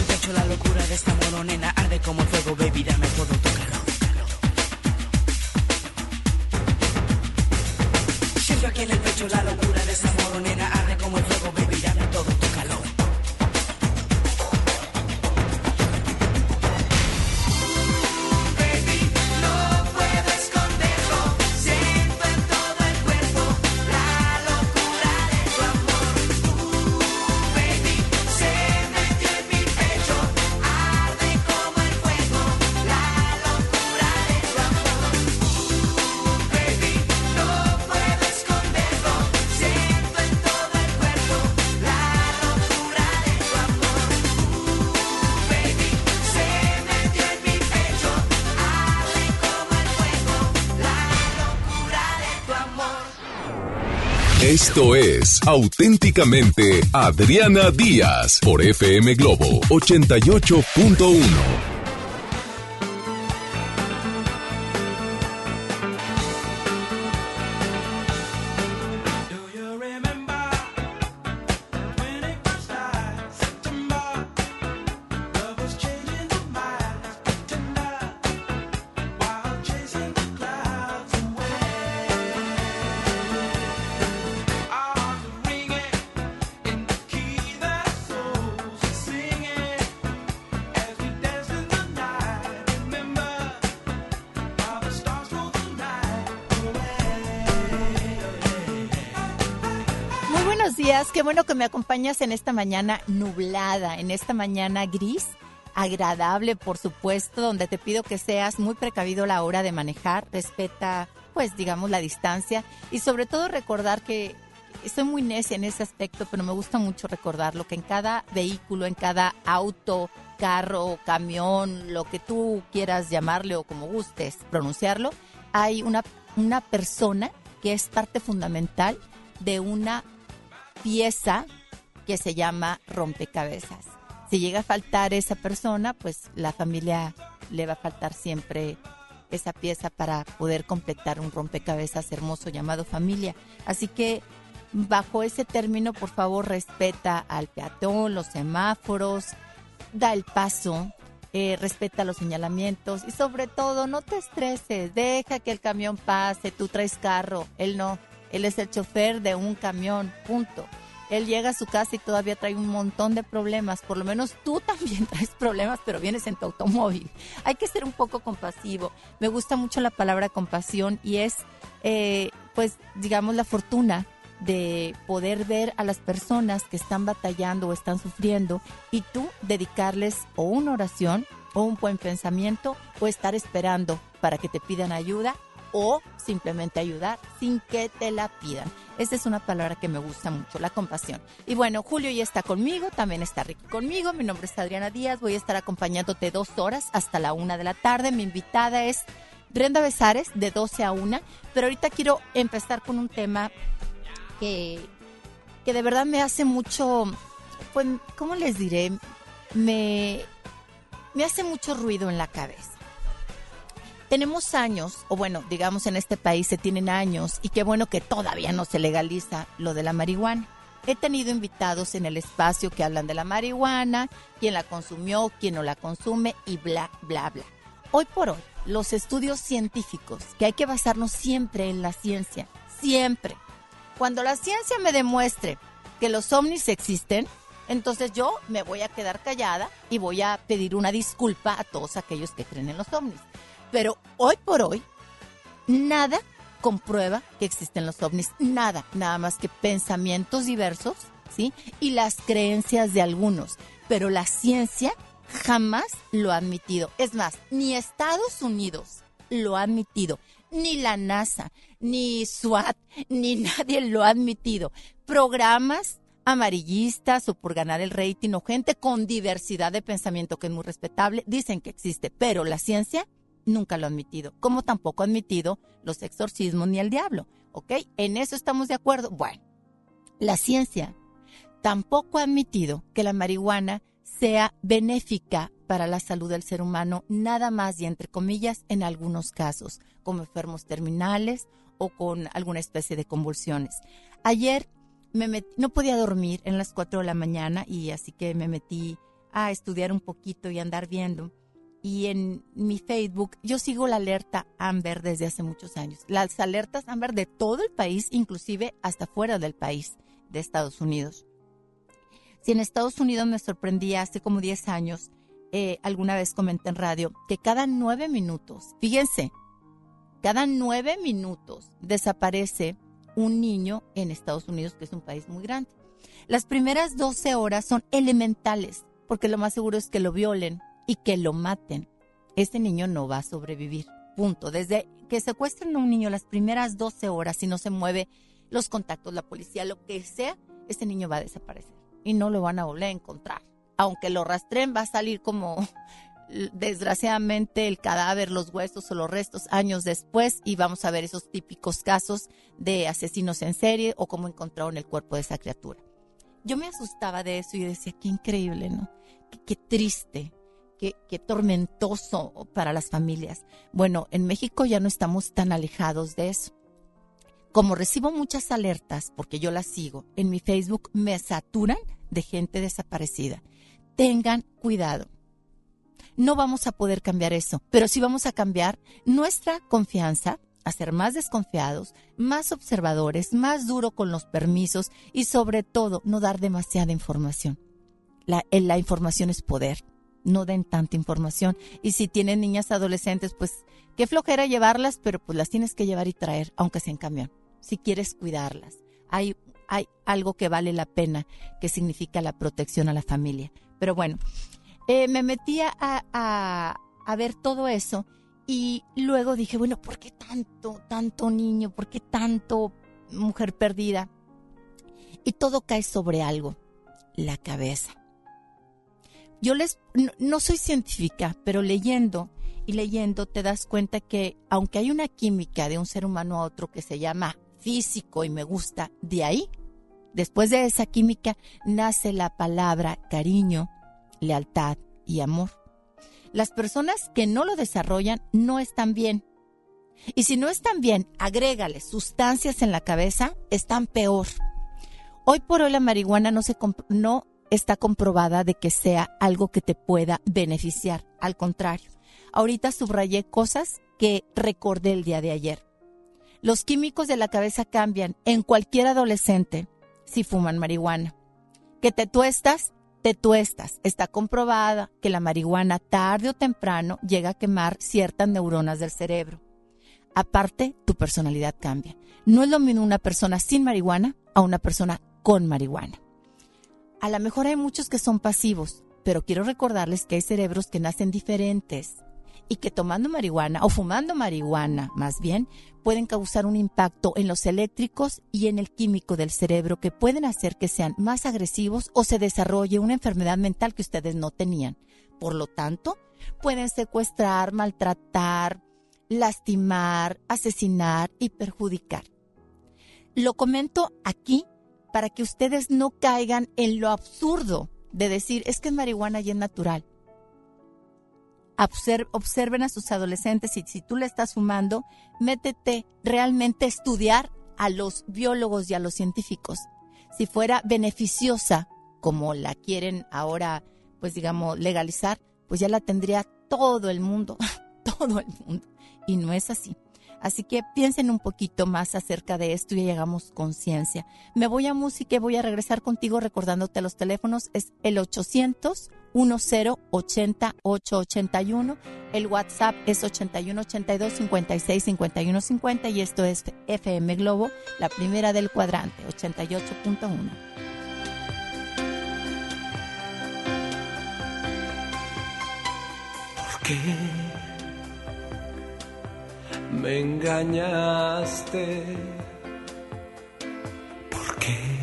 el pecho la locura de esta moronena arde como fuego, baby, dame todo tu calor. Siento aquí en el pecho la locura de esta moronena arde como el fuego, baby, dame todo. Esto es auténticamente Adriana Díaz por FM Globo 88.1. en esta mañana nublada, en esta mañana gris, agradable, por supuesto, donde te pido que seas muy precavido a la hora de manejar, respeta, pues, digamos, la distancia. Y sobre todo recordar que estoy muy necia en ese aspecto, pero me gusta mucho recordarlo, que en cada vehículo, en cada auto, carro, camión, lo que tú quieras llamarle o como gustes pronunciarlo, hay una, una persona que es parte fundamental de una pieza que se llama rompecabezas. Si llega a faltar esa persona, pues la familia le va a faltar siempre esa pieza para poder completar un rompecabezas hermoso llamado familia. Así que bajo ese término, por favor, respeta al peatón, los semáforos, da el paso, eh, respeta los señalamientos y sobre todo no te estreses, deja que el camión pase, tú traes carro, él no, él es el chofer de un camión, punto. Él llega a su casa y todavía trae un montón de problemas. Por lo menos tú también traes problemas, pero vienes en tu automóvil. Hay que ser un poco compasivo. Me gusta mucho la palabra compasión y es, eh, pues, digamos, la fortuna de poder ver a las personas que están batallando o están sufriendo y tú dedicarles o una oración o un buen pensamiento o estar esperando para que te pidan ayuda o simplemente ayudar sin que te la pidan. Esa es una palabra que me gusta mucho, la compasión. Y bueno, Julio ya está conmigo, también está Ricky conmigo. Mi nombre es Adriana Díaz, voy a estar acompañándote dos horas hasta la una de la tarde. Mi invitada es Brenda Besares, de 12 a 1. Pero ahorita quiero empezar con un tema que, que de verdad me hace mucho, pues, ¿cómo les diré? Me, me hace mucho ruido en la cabeza tenemos años, o bueno, digamos en este país se tienen años, y qué bueno que todavía no se legaliza lo de la marihuana. He tenido invitados en el espacio que hablan de la marihuana, quién la consumió, quién no la consume y bla, bla, bla. Hoy por hoy, los estudios científicos, que hay que basarnos siempre en la ciencia, siempre. Cuando la ciencia me demuestre que los ovnis existen, entonces yo me voy a quedar callada y voy a pedir una disculpa a todos aquellos que creen en los ovnis. Pero hoy por hoy, nada comprueba que existen los ovnis, nada, nada más que pensamientos diversos, ¿sí? Y las creencias de algunos. Pero la ciencia jamás lo ha admitido. Es más, ni Estados Unidos lo ha admitido, ni la NASA, ni SWAT, ni nadie lo ha admitido. Programas amarillistas o por ganar el rating o gente con diversidad de pensamiento que es muy respetable dicen que existe, pero la ciencia nunca lo ha admitido, como tampoco ha admitido los exorcismos ni el diablo, ¿ok? En eso estamos de acuerdo. Bueno, la ciencia tampoco ha admitido que la marihuana sea benéfica para la salud del ser humano, nada más y entre comillas en algunos casos, como enfermos terminales o con alguna especie de convulsiones. Ayer no podía dormir en las 4 de la mañana y así que me metí a estudiar un poquito y andar viendo y en mi Facebook yo sigo la alerta Amber desde hace muchos años. Las alertas Amber de todo el país, inclusive hasta fuera del país, de Estados Unidos. Si en Estados Unidos me sorprendía hace como 10 años, eh, alguna vez comenté en radio que cada nueve minutos, fíjense, cada nueve minutos desaparece un niño en Estados Unidos, que es un país muy grande. Las primeras 12 horas son elementales, porque lo más seguro es que lo violen, y que lo maten, este niño no va a sobrevivir. Punto. Desde que secuestren a un niño las primeras 12 horas, y no se mueve los contactos, la policía, lo que sea, este niño va a desaparecer y no lo van a volver a encontrar. Aunque lo rastreen, va a salir como desgraciadamente el cadáver, los huesos o los restos años después y vamos a ver esos típicos casos de asesinos en serie o cómo encontraron el cuerpo de esa criatura. Yo me asustaba de eso y decía, qué increíble, ¿no? qué triste qué, tormentoso para las familias. Bueno, en México ya no estamos tan alejados de eso. Como recibo muchas alertas, porque yo las sigo, en mi Facebook me saturan de gente desaparecida. Tengan cuidado. No vamos a poder cambiar eso, pero sí vamos a cambiar nuestra confianza, a ser más desconfiados, más observadores, más duro con los permisos y sobre todo no dar demasiada información. La, la información es poder no den tanta información. Y si tienen niñas adolescentes, pues qué flojera llevarlas, pero pues las tienes que llevar y traer, aunque sea en camión, si quieres cuidarlas. Hay hay algo que vale la pena, que significa la protección a la familia. Pero bueno, eh, me metía a, a ver todo eso y luego dije, bueno, ¿por qué tanto, tanto niño? ¿Por qué tanto mujer perdida? Y todo cae sobre algo, la cabeza. Yo les, no, soy científica, pero leyendo y leyendo te das cuenta que aunque hay una química de un ser humano a otro que se llama físico y me gusta, de ahí, después de esa química, nace la palabra cariño, lealtad y amor. Las personas que no lo desarrollan no están bien. Y si no están bien, agrégale sustancias en la cabeza, están peor. Hoy por hoy la marihuana no, se no está comprobada de que sea algo que te pueda beneficiar. Al contrario, ahorita subrayé cosas que recordé el día de ayer. Los químicos de la cabeza cambian en cualquier adolescente si fuman marihuana. Que te tuestas, te tuestas. Está comprobada que la marihuana tarde o temprano llega a quemar ciertas neuronas del cerebro. Aparte, tu personalidad cambia. No es lo mismo una persona sin marihuana a una persona con marihuana. A lo mejor hay muchos que son pasivos, pero quiero recordarles que hay cerebros que nacen diferentes y que tomando marihuana o fumando marihuana, más bien, pueden causar un impacto en los eléctricos y en el químico del cerebro que pueden hacer que sean más agresivos o se desarrolle una enfermedad mental que ustedes no tenían. Por lo tanto, pueden secuestrar, maltratar, lastimar, asesinar y perjudicar. Lo comento aquí para que ustedes no caigan en lo absurdo de decir es que es marihuana y es natural observen a sus adolescentes y si tú le estás fumando, métete realmente a estudiar a los biólogos y a los científicos. Si fuera beneficiosa, como la quieren ahora, pues digamos, legalizar, pues ya la tendría todo el mundo, todo el mundo. Y no es así. Así que piensen un poquito más acerca de esto y llegamos conciencia. Me voy a música y voy a regresar contigo recordándote los teléfonos. Es el 800 1080 881. El WhatsApp es 8182 56 51 50 y esto es FM Globo, la primera del cuadrante, 88.1. ¿Por qué me engañaste? ¿Por qué?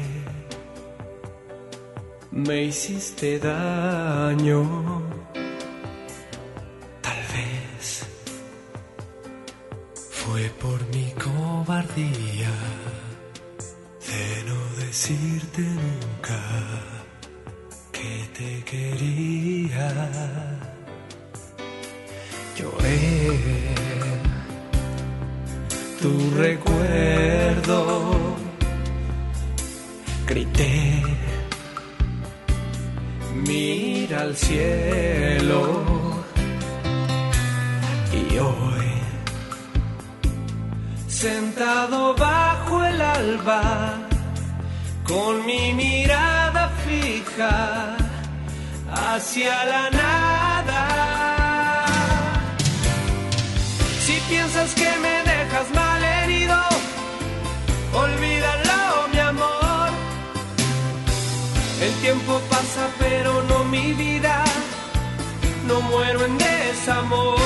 me hiciste daño. Tal vez fue por mi cobardía de no decirte nunca que te quería. Tu recuerdo, grité mira al cielo y hoy sentado bajo el alba con mi mirada fija hacia la nada piensas que me dejas mal herido olvídalo el tiempo pasa pero no mi vida, no muero en desamor.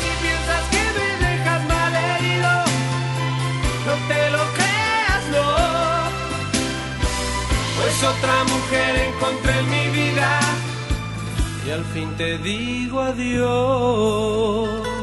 Si piensas que me dejas mal herido, no te lo creas, no. Pues otra mujer encontré mi y al fin te digo adiós.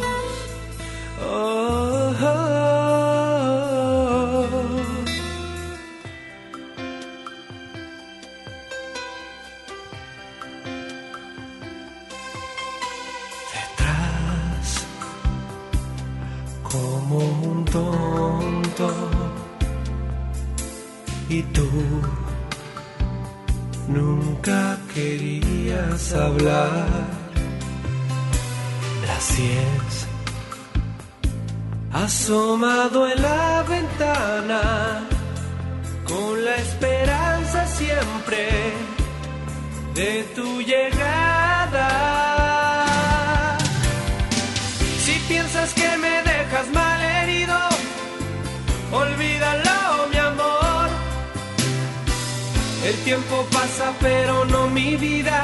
Asomado en la ventana con la esperanza siempre de tu llegada. Si piensas que me dejas mal herido, olvídalo, mi amor. El tiempo pasa pero no mi vida,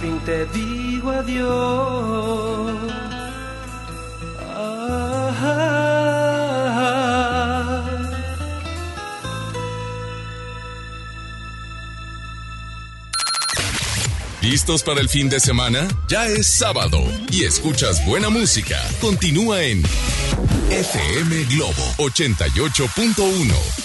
fin te digo adiós. ¿Listos para el fin de semana? Ya es sábado y escuchas buena música. Continúa en FM Globo 88.1.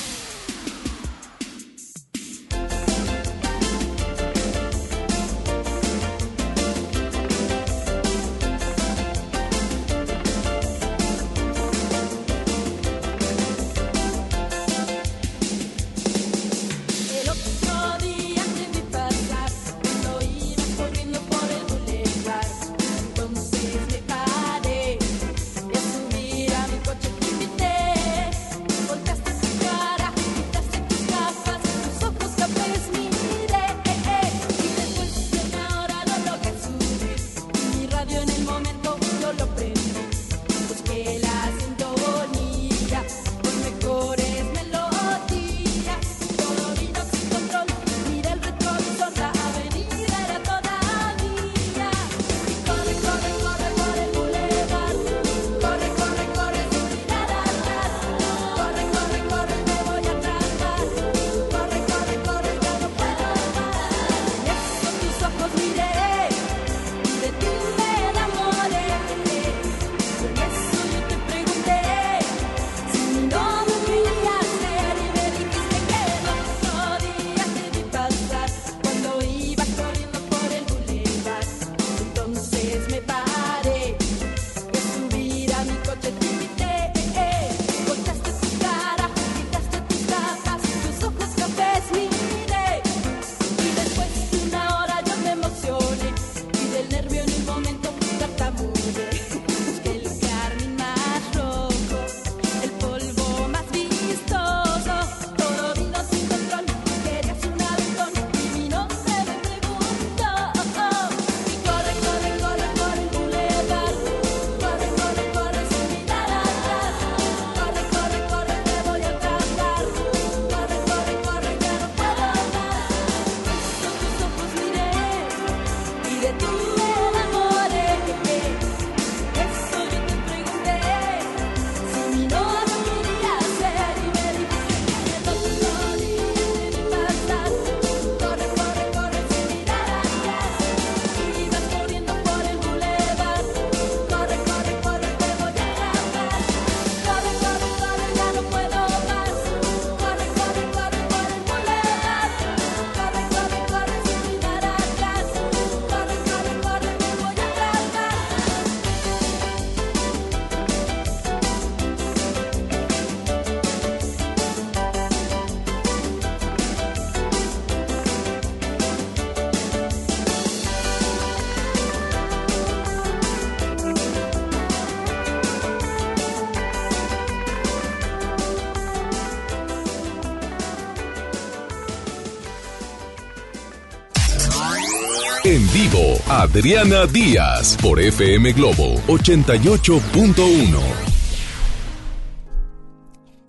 Adriana Díaz por FM Globo 88.1.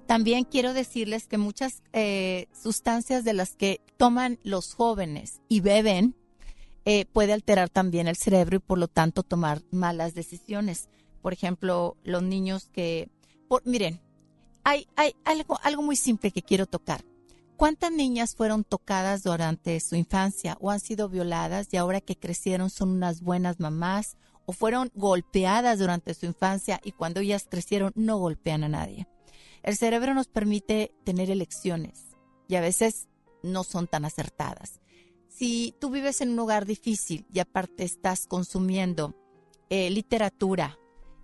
También quiero decirles que muchas eh, sustancias de las que toman los jóvenes y beben eh, puede alterar también el cerebro y por lo tanto tomar malas decisiones. Por ejemplo, los niños que... miren, hay, algo muy simple que quiero tocar. ¿Cuántas niñas fueron tocadas durante su infancia o han sido violadas y ahora que crecieron son unas buenas mamás o fueron golpeadas durante su infancia y cuando ellas crecieron no golpean a nadie? El cerebro nos permite tener elecciones y a veces no son tan acertadas. Si tú vives en un hogar difícil y aparte estás consumiendo eh, literatura,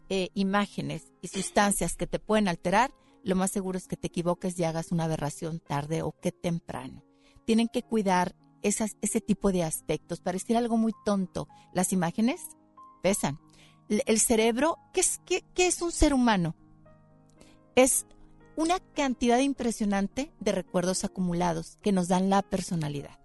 eh, imágenes y sustancias que te pueden alterar, lo más seguro es que te equivoques y hagas una aberración tarde o que temprano. Tienen que cuidar ese tipo de aspectos. Parecer algo muy tonto. Las imágenes pesan. El cerebro, ¿qué es, qué es un ser humano? Es una cantidad impresionante de recuerdos acumulados que nos dan la personalidad.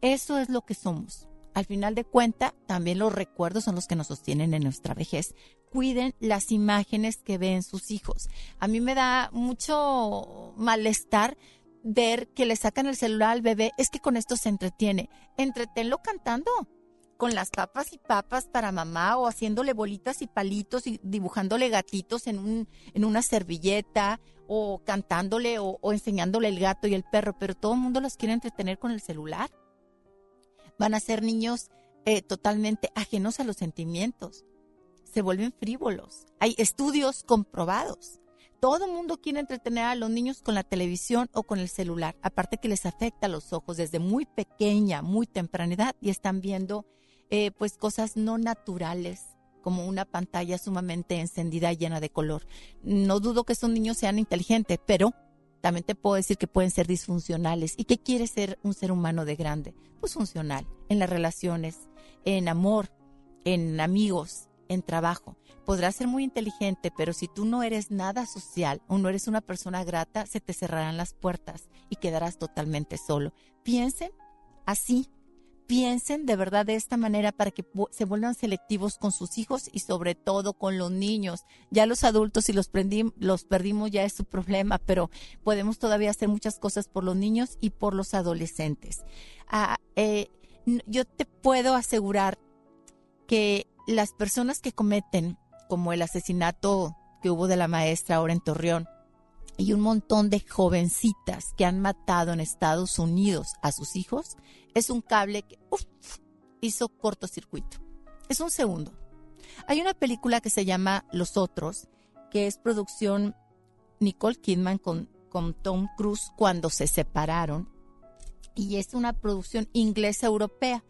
Eso es lo que somos. Al final de cuenta, también los recuerdos son los que nos sostienen en nuestra vejez. Cuiden las imágenes que ven sus hijos. A mí me da mucho malestar ver que le sacan el celular al bebé. Es que con esto se entretiene. Entretenlo cantando con las papas y papas para mamá o haciéndole bolitas y palitos y dibujándole gatitos en, un, en una servilleta o cantándole o, enseñándole el gato y el perro, pero todo el mundo los quiere entretener con el celular. Van a ser niños eh, totalmente ajenos a los sentimientos. Se vuelven frívolos. Hay estudios comprobados. Todo mundo quiere entretener a los niños con la televisión o con el celular, aparte que les afecta a los ojos desde muy pequeña, muy temprana edad y están viendo eh, pues cosas no naturales como una pantalla sumamente encendida y llena de color. No dudo que esos niños sean inteligentes, pero también te puedo decir que pueden ser disfuncionales. ¿Y qué quiere ser un ser humano de grande? Pues funcional, en las relaciones, en amor, en amigos, en trabajo. Podrás ser muy inteligente, pero si tú no eres nada social o no eres una persona grata, se te cerrarán las puertas y quedarás totalmente solo. Piensen así piensen de verdad de esta manera para que se vuelvan selectivos con sus hijos y sobre todo con los niños. Ya los adultos si los, los perdimos ya es su problema, pero podemos todavía hacer muchas cosas por los niños y por los adolescentes. Ah, eh, yo te puedo asegurar que las personas que cometen, como el asesinato que hubo de la maestra ahora en Torreón, y un montón de jovencitas que han matado en Estados Unidos a sus hijos, es un cable que hizo cortocircuito. Es un segundo. Hay una película que se llama Los Otros, que es producción Nicole Kidman con, con Tom Cruise cuando se separaron. Y es una producción inglesa-europea.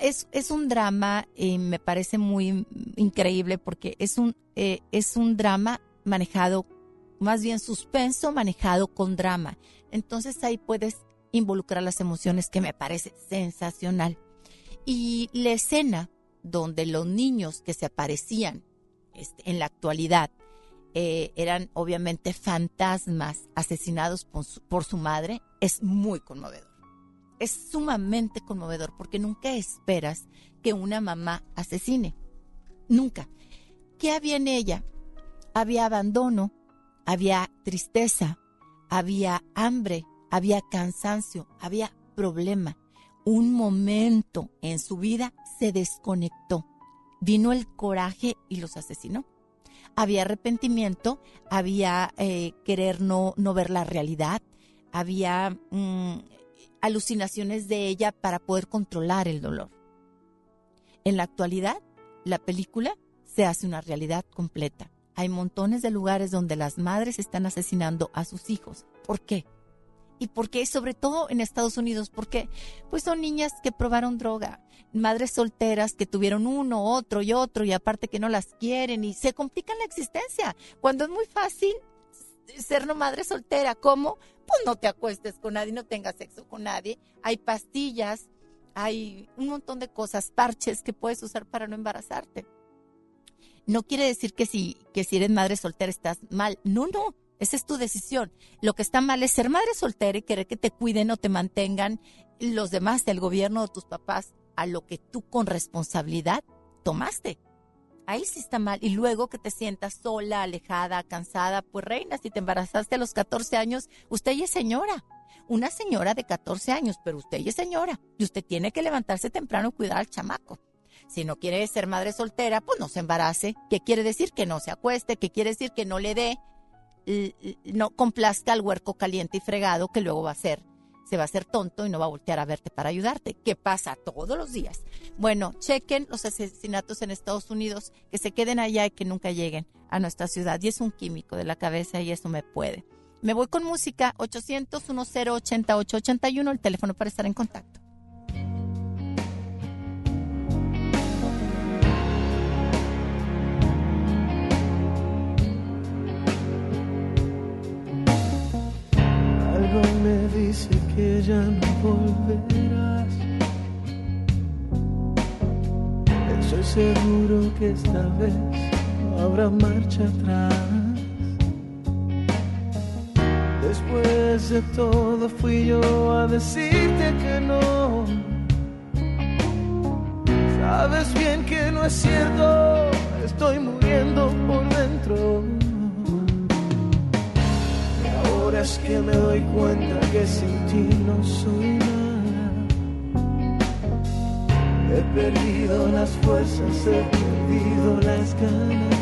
Es, es, un drama, y me parece muy increíble porque es un, eh, es un drama manejado, más bien suspenso, manejado con drama. Entonces ahí puedes involucrar las emociones que me parece sensacional. Y la escena donde los niños que se aparecían este, en la actualidad eh, eran obviamente fantasmas asesinados por su, por su madre es muy conmovedor. Es sumamente conmovedor porque nunca esperas que una mamá asesine. Nunca. ¿Qué había en ella? Había abandono, había tristeza, había hambre, había cansancio, había problema. Un momento en su vida se desconectó. Vino el coraje y los asesinó. Había arrepentimiento, había eh, querer no, no, ver la realidad, había mm, alucinaciones de ella para poder controlar el dolor. En la actualidad, la película se hace una realidad completa. Hay montones de lugares donde las madres están asesinando a sus hijos. ¿Por qué? ¿Y por qué? Sobre todo en Estados Unidos, porque pues son niñas que probaron droga, madres solteras que tuvieron uno, otro y otro y aparte que no las quieren y se complican la existencia. Cuando es muy fácil ser no madre soltera, ¿cómo? Pues no te acuestes con nadie, no tengas sexo con nadie. Hay pastillas, hay un montón de cosas, parches que puedes usar para no embarazarte. No quiere decir que si, que si eres madre soltera estás mal. No, no. Esa es tu decisión. Lo que está mal es ser madre soltera y querer que te cuiden o te mantengan los demás del gobierno o tus papás a lo que tú con responsabilidad tomaste. Ahí sí está mal. Y luego que te sientas sola, alejada, cansada, pues reina, si te embarazaste a los 14 años, usted ya es señora. Una señora de 14 años, pero usted ya es señora. Y usted tiene que levantarse temprano y cuidar al chamaco. Si no quiere ser madre soltera, pues no se embarace. ¿Qué quiere decir? Que no se acueste. ¿Qué quiere decir? Que no le dé no complazca al huerco caliente y fregado que luego va a ser, se va a hacer tonto y no va a voltear a verte para ayudarte. ¿Qué pasa todos los días? Bueno, chequen los asesinatos en Estados Unidos, que se queden allá y que nunca lleguen a nuestra ciudad. Y es un químico de la cabeza y eso me puede. Me voy con música 800 10 8881 el teléfono para estar en contacto. Que ya no volverás. Estoy seguro que esta vez no habrá marcha atrás. Después de todo fui yo a decirte que no. Sabes bien que no es cierto, estoy muriendo por dentro. Ahora es que me doy cuenta que sin ti no soy nada. He perdido las fuerzas, he perdido las ganas.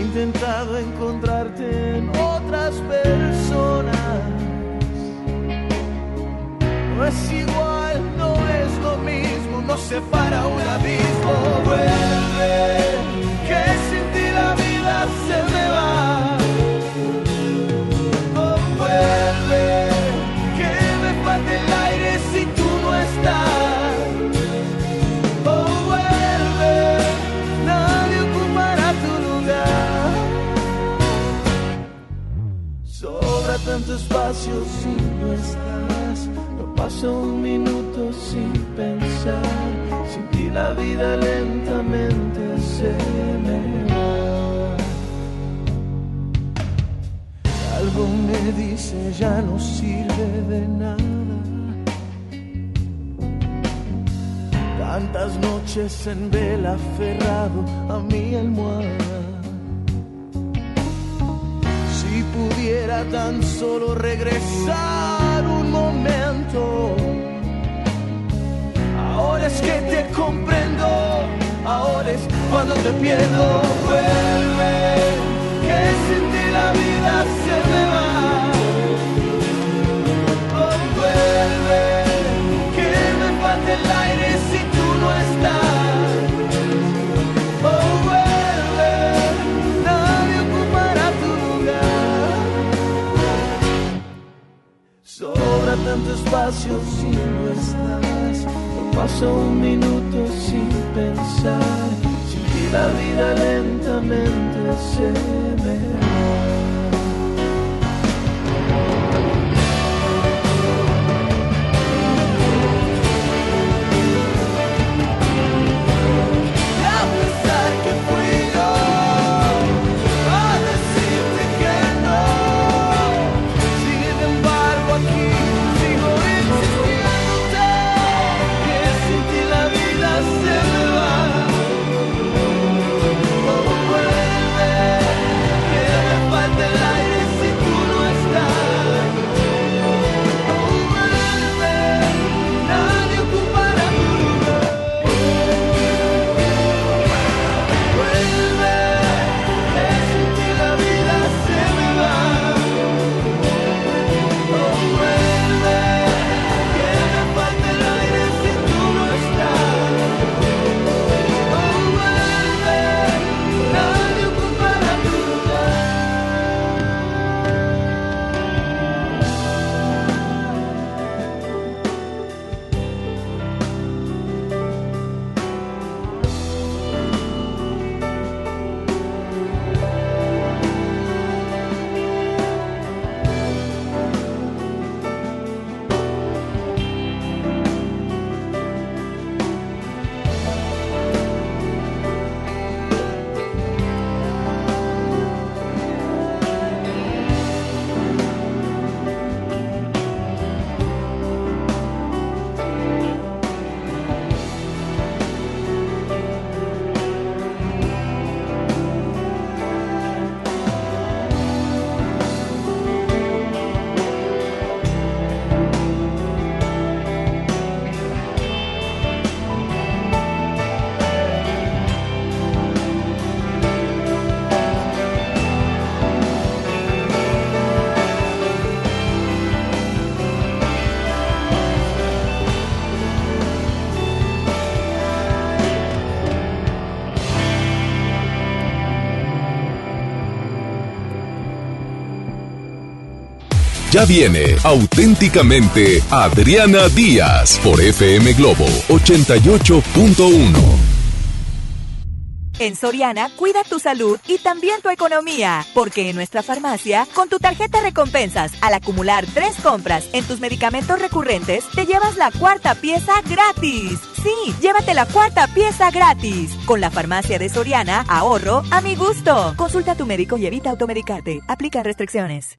intentado encontrarte en otras personas. No es igual, no es lo mismo, nos separa un abismo. Vuelve, que sin ti la vida se me va. Oh, vuelve, que me falta el aire si tú no estás. Oh, vuelve, nadie ocupará tu lugar. Sobra tanto espacio si no estás. No pasa un minuto sin pensar. Sin ti la vida lentamente se me va. Algo me dice ya no sirve de nada. Tantas noches en vela aferrado a mi almohada. Si pudiera tan solo regresar un momento. Ahora es que te comprendo, ahora es cuando te pierdo. Vuelve, que sin la vida Oh, vuelve, que me falta el aire si tú no estás. Oh, vuelve, nadie ocupará tu lugar. Sobra tanto espacio si no estás. No pasa un minuto sin pensar. Ti la vida lentamente se me. Viene auténticamente Adriana Díaz por FM Globo 88.1. En Soriana, cuida tu salud y también tu economía, porque en nuestra farmacia, con tu tarjeta recompensas, al acumular tres compras en tus medicamentos recurrentes, te llevas la cuarta pieza gratis. Sí, llévate la cuarta pieza gratis. Con la farmacia de Soriana, ahorro a mi gusto. Consulta a tu médico y evita automedicarte. Aplica restricciones.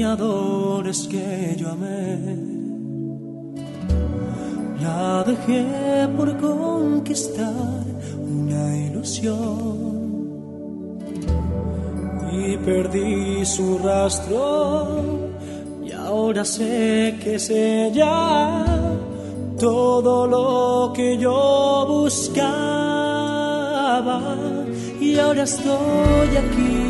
soñadores que yo amé. La dejé por conquistar una ilusión. Y perdí su rastro. Y ahora sé que es ella. Todo lo que yo buscaba. Y ahora estoy aquí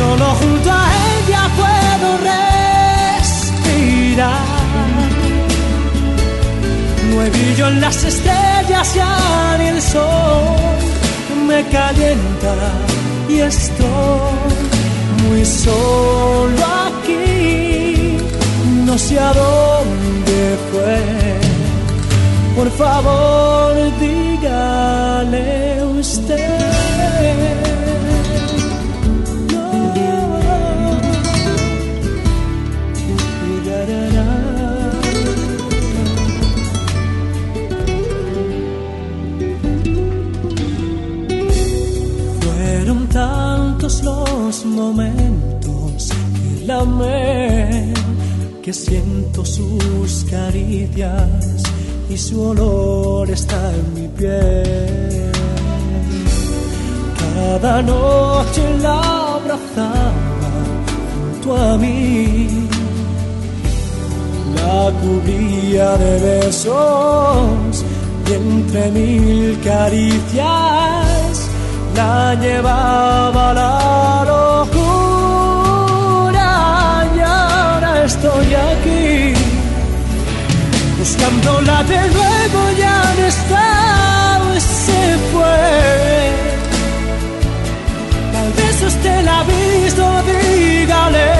solo junto a ella puedo respirar no hay brillo en las estrellas ya ni el sol me calienta y estoy muy solo aquí no sé a dónde fue. Por favor, dígale usted. los momentos que la amé, que siento sus caricias y su olor está en mi piel. Cada noche la abrazaba junto a mí, la cubría de besos y entre mil caricias la llevaba la locura y ahora estoy aquí buscándola de nuevo ya no está se fue. Tal vez usted la ha visto dígale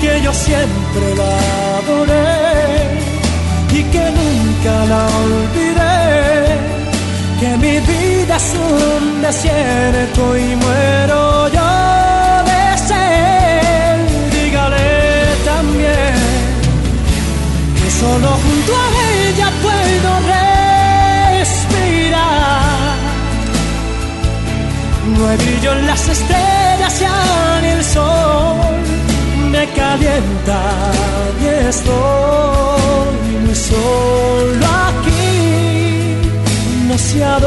que yo siempre la adoré y que nunca la olvidé que mi vida es un desierto y muero yo de sed dígale también que solo junto a ella puedo respirar. No hay brillo en las estrellas ya ni el sol me calienta y estoy muy solo aquí. No sé a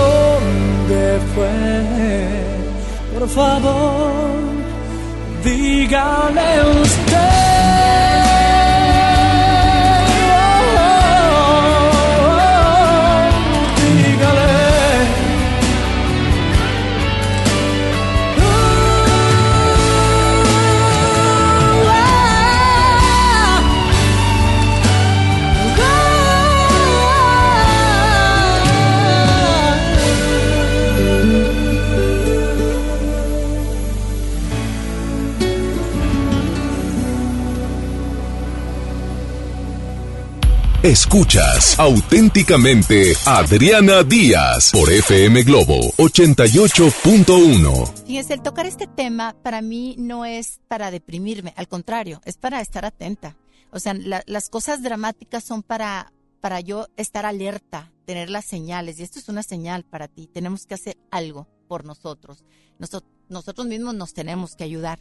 Por favor, dígale usted. Escuchas auténticamente Adriana Díaz por FM Globo 88.1. Fíjese, el tocar este tema para mí no es para deprimirme, al contrario, es para estar atenta. O sea, la- las cosas dramáticas son para, para yo estar alerta, tener las señales, y esto es una señal para ti. Tenemos que hacer algo por nosotros. Noso- nosotros mismos nos tenemos que ayudar.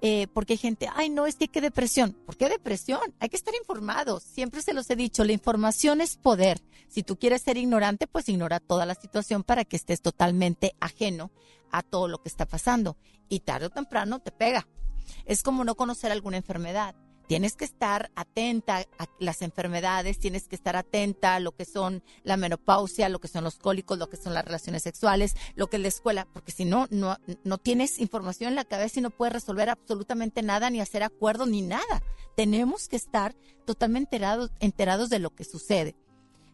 Eh, porque hay gente, ay, no, es que qué depresión. ¿Por qué depresión? Hay que estar informados. Siempre se los he dicho, la información es poder. Si tú quieres ser ignorante, pues ignora toda la situación para que estés totalmente ajeno a todo lo que está pasando. Y tarde o temprano te pega. Es como no conocer alguna enfermedad. Tienes que estar atenta a las enfermedades, tienes que estar atenta a lo que son la menopausia, lo que son los cólicos, lo que son las relaciones sexuales, lo que es la escuela, porque si no, no, no tienes información en la cabeza y no puedes resolver absolutamente nada, ni hacer acuerdos, ni nada. Tenemos que estar totalmente enterados, enterados de lo que sucede.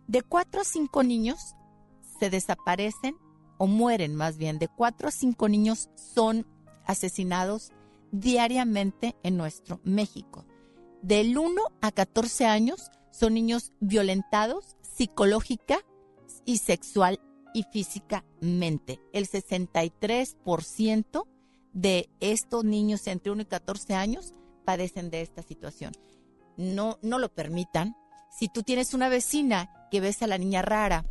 De cuatro a cinco niños se desaparecen o mueren más bien. De cuatro a cinco niños son asesinados diariamente en nuestro México. Del 1 a 14 años son niños violentados psicológica y sexual y físicamente. El 63% de estos niños entre 1 y 14 años padecen de esta situación. No, no lo permitan. Si tú tienes una vecina que ves a la niña rara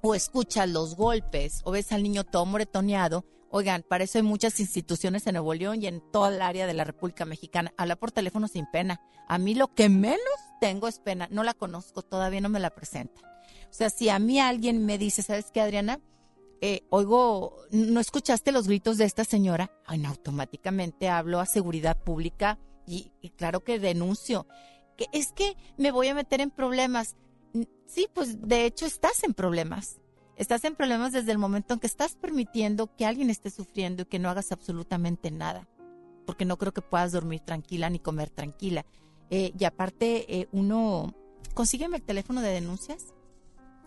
o escuchas los golpes o ves al niño todo moretoneado, oigan, para eso hay muchas instituciones en Nuevo León y en toda el área de la República Mexicana. Habla por teléfono sin pena. A mí lo que menos tengo es pena. No la conozco, todavía no me la presentan. O sea, si a mí alguien me dice, ¿sabes qué, Adriana? Eh, oigo, ¿no escuchaste los gritos de esta señora? Ay, automáticamente hablo a seguridad pública y, y claro que denuncio. Que es que me voy a meter en problemas. Sí, pues de hecho estás en problemas. Estás en problemas desde el momento en que estás permitiendo que alguien esté sufriendo y que no hagas absolutamente nada. Porque no creo que puedas dormir tranquila ni comer tranquila. Eh, y aparte, eh, uno, consígueme el teléfono de denuncias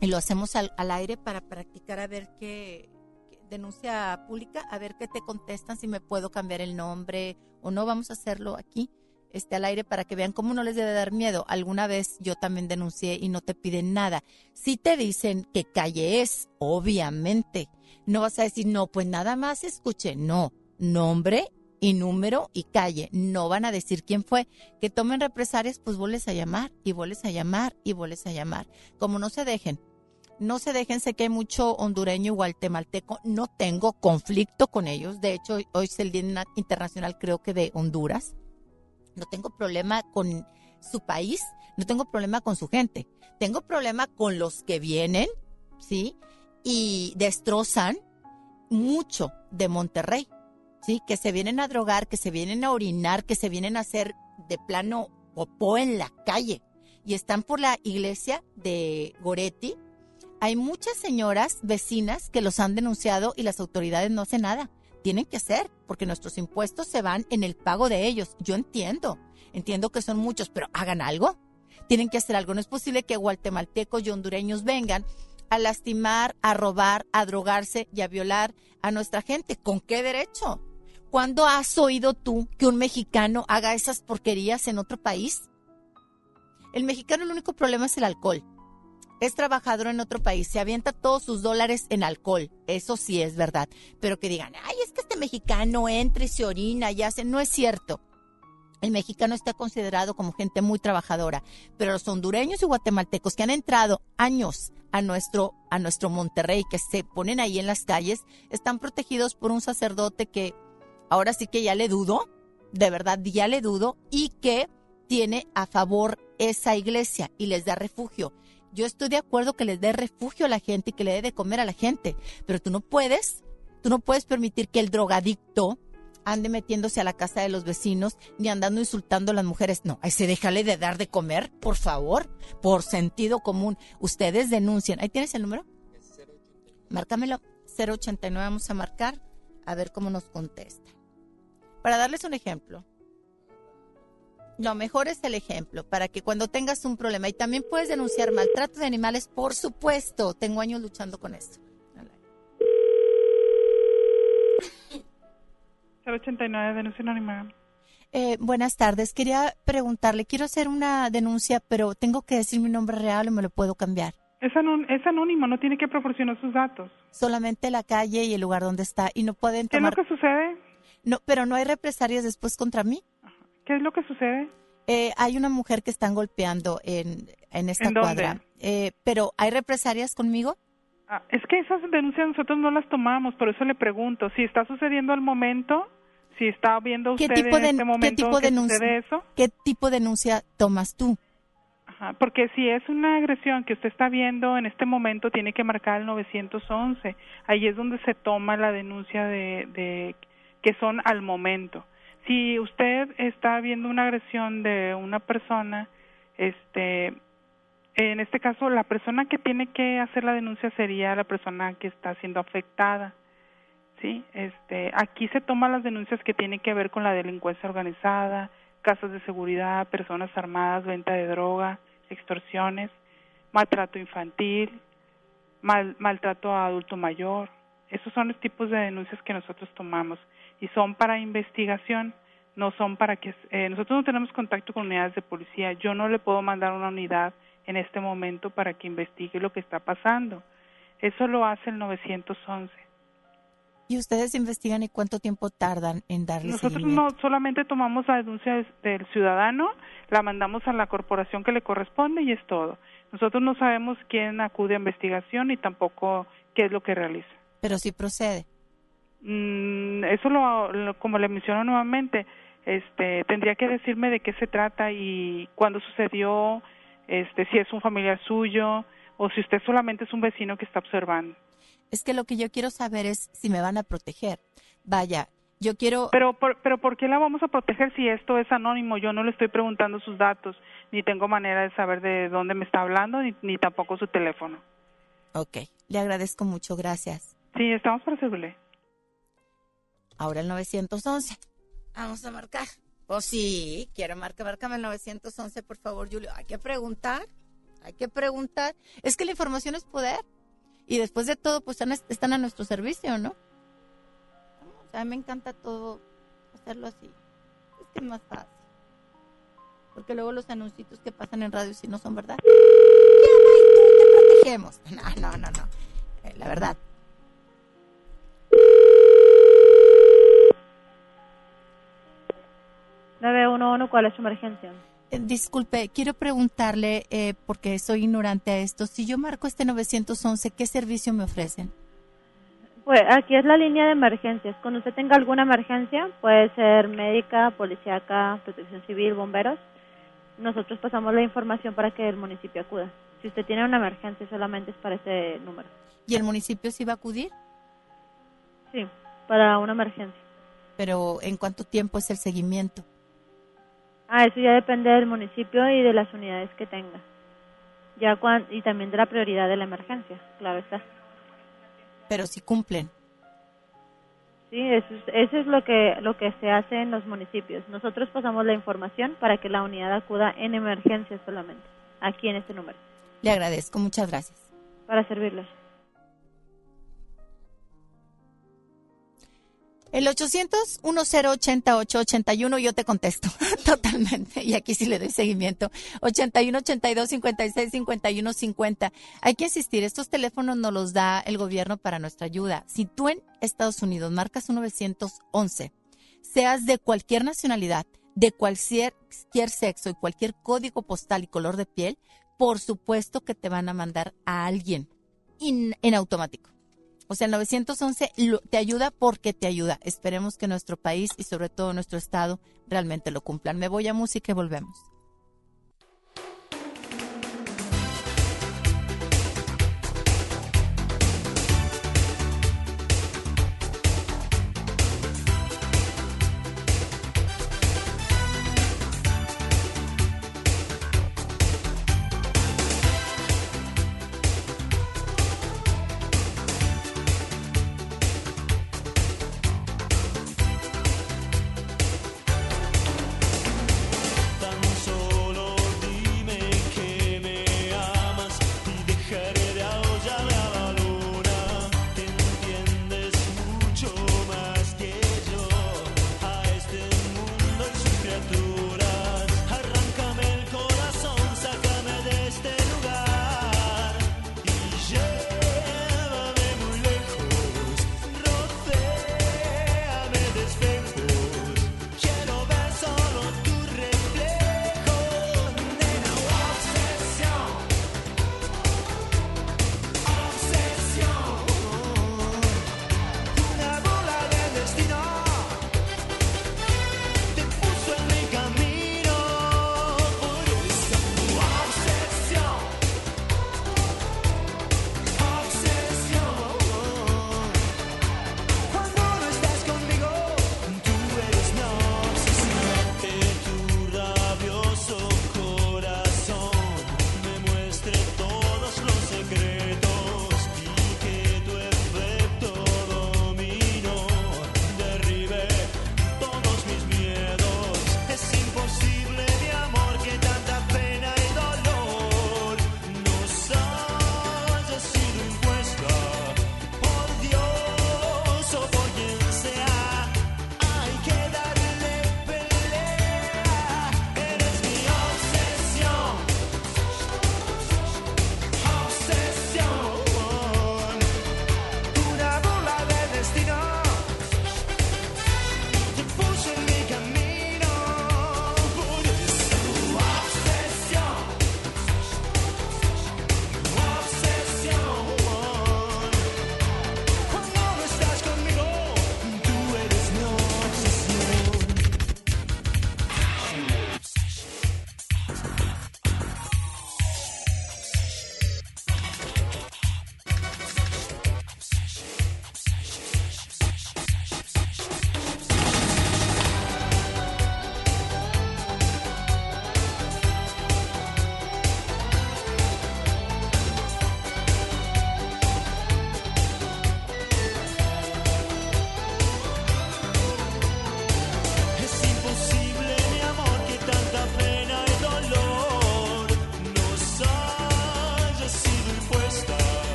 y lo hacemos al, al aire para practicar a ver qué, qué- denuncia pública, a ver qué te contestan, si me puedo cambiar el nombre o no. Vamos a hacerlo aquí, este, al aire, para que vean cómo no les debe dar miedo. Alguna vez yo también denuncié y no te piden nada. Si te dicen que calle es, obviamente, no vas a decir, no, pues nada más escuche, no, nombre y número y calle. No van a decir quién fue. Que tomen represalias, pues vuelves a llamar y vuelves a llamar y vuelves a llamar. Como no se dejen. No se dejen, sé que hay mucho hondureño o guatemalteco. No tengo conflicto con ellos. De hecho, hoy es el Día Na- Internacional, creo que de Honduras. No tengo problema con su país, no tengo problema con su gente. Tengo problema con los que vienen, ¿sí? Y destrozan mucho de Monterrey, ¿sí? Que se vienen a drogar, que se vienen a orinar, que se vienen a hacer de plano popó en la calle. Y están por la iglesia de Goretti. Hay muchas señoras vecinas que los han denunciado y las autoridades no hacen nada. Tienen que hacer, porque nuestros impuestos se van en el pago de ellos. Yo entiendo, entiendo que son muchos, pero hagan algo. Tienen que hacer algo. No es posible que guatemaltecos y hondureños vengan a lastimar, a robar, a drogarse y a violar a nuestra gente. ¿Con qué derecho? ¿Cuándo has oído tú que un mexicano haga esas porquerías en otro país? El mexicano el único problema es el alcohol. Es trabajador en otro país, se avienta todos sus dólares en alcohol. Eso sí es verdad. Pero que digan, ay, es que este mexicano entra y se orina y hace. No es cierto. El mexicano está considerado como gente muy trabajadora, pero los hondureños y guatemaltecos que han entrado años a nuestro, a nuestro Monterrey, que se ponen ahí en las calles, están protegidos por un sacerdote que ahora sí que ya le dudo, de verdad ya le dudo, y que tiene a favor esa iglesia y les da refugio. Yo estoy de acuerdo que les dé refugio a la gente y que le dé de comer a la gente, pero tú no puedes, tú no puedes permitir que el drogadicto ande metiéndose a la casa de los vecinos ni andando insultando a las mujeres. No, se déjale de dar de comer, por favor, por sentido común. Ustedes denuncian. Ahí tienes el número. Márcamelo. 089 vamos a marcar a ver cómo nos contesta. Para darles un ejemplo. Lo mejor es el ejemplo, para que cuando tengas un problema, y también puedes denunciar maltrato de animales, por supuesto, tengo años luchando con esto. 089, denuncia anónima. Eh, buenas tardes, quería preguntarle, quiero hacer una denuncia, pero tengo que decir mi nombre real o me lo puedo cambiar. Es, es anónimo, no tiene que proporcionar sus datos. Solamente la calle y el lugar donde está, y no pueden ¿Qué es lo que sucede? No, pero no hay represalias después contra mí. ¿Qué es lo que sucede? Eh, hay una mujer que están golpeando en, en esta ¿En cuadra. Eh, pero ¿hay represalias conmigo? Ah, es que esas denuncias nosotros no las tomamos, por eso le pregunto, si está sucediendo al momento, si está viendo ¿Qué usted tipo en de, este ¿qué momento tipo que de denuncia, eso. ¿Qué tipo de denuncia tomas tú? Ajá, porque si es una agresión que usted está viendo en este momento, tiene que marcar el 911. Ahí es donde se toma la denuncia de, de que son al momento. Si usted está viendo una agresión de una persona, este, en este caso la persona que tiene que hacer la denuncia sería la persona que está siendo afectada. Sí, este, aquí se toman las denuncias que tienen que ver con la delincuencia organizada, casas de seguridad, personas armadas, venta de droga, extorsiones, maltrato infantil, mal, maltrato a adulto mayor. Esos son los tipos de denuncias que nosotros tomamos y son para investigación, no son para que eh, nosotros no tenemos contacto con unidades de policía. Yo no le puedo mandar una unidad en este momento para que investigue lo que está pasando. Eso lo hace el 911. ¿Y ustedes investigan y cuánto tiempo tardan en darle Nosotros seguimiento? no solamente tomamos la denuncia del ciudadano, la mandamos a la corporación que le corresponde y es todo. Nosotros no sabemos quién acude a investigación y tampoco qué es lo que realiza. Pero sí procede. Mm, eso lo, lo- como le menciono nuevamente, este tendría que decirme de qué se trata y cuándo sucedió, este si es un familiar suyo o si usted solamente es un vecino que está observando. Es que lo que yo quiero saber es si me van a proteger. Vaya, yo quiero... Pero por, pero ¿por qué la vamos a proteger si esto es anónimo? Yo no le estoy preguntando sus datos, ni tengo manera de saber de dónde me está hablando, ni, ni tampoco su teléfono. Ok, le agradezco mucho, gracias. Sí, estamos para servirle. Ahora el 911. Vamos a marcar. Pues sí, quiero marcar, márcame el 911, por favor, Julio. Hay que preguntar, hay que preguntar. Es que la información es poder. Y después de todo, pues están, a nuestro servicio, ¿no? O sea, me encanta todo hacerlo así. Es que es más fácil. Porque luego los anuncios que pasan en radio si no son verdad. Llama y tú te protegemos. No, no, no, no. Eh, la verdad. ¿Cuál es su emergencia? Eh, Disculpe, quiero preguntarle, eh, porque soy ignorante a esto, si yo marco este 911, ¿qué servicio me ofrecen? Pues aquí es la línea de emergencias. Cuando usted tenga alguna emergencia, puede ser médica, policíaca, protección civil, bomberos, nosotros pasamos la información para que el municipio acuda. Si usted tiene una emergencia, solamente es para ese número. ¿Y el municipio sí va a acudir? Sí, para una emergencia. Pero ¿en cuánto tiempo es el seguimiento? Ah, eso ya depende del municipio y de las unidades que tenga. Ya cuan, y también de la prioridad de la emergencia, claro está. Pero si cumplen. Sí, eso es, eso es lo que lo que se hace en los municipios. Nosotros pasamos la información para que la unidad acuda en emergencia solamente, aquí en este número. Le agradezco, muchas gracias. Para servirles. El 800-1080-881 yo te contesto totalmente y aquí sí le doy seguimiento. 81-82-56-51-50. Hay que insistir, estos teléfonos nos los da el gobierno para nuestra ayuda. Si tú en Estados Unidos marcas un 911, seas de cualquier nacionalidad, de cualquier, cualquier sexo y cualquier código postal y color de piel, por supuesto que te van a mandar a alguien en automático. O sea, el 911 te ayuda porque te ayuda. Esperemos que nuestro país y sobre todo nuestro estado realmente lo cumplan. Me voy a música y volvemos.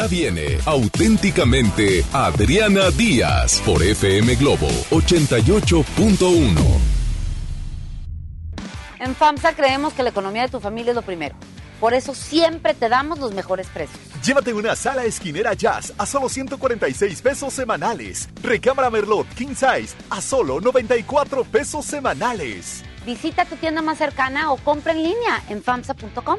Ya viene auténticamente Adriana Díaz por FM Globo 88.1. En FAMSA creemos que la economía de tu familia es lo primero. Por eso siempre te damos los mejores precios. Llévate una sala esquinera jazz a solo 146 pesos semanales. Recámara Merlot King Size a solo 94 pesos semanales. Visita tu tienda más cercana o compra en línea en famsa.com.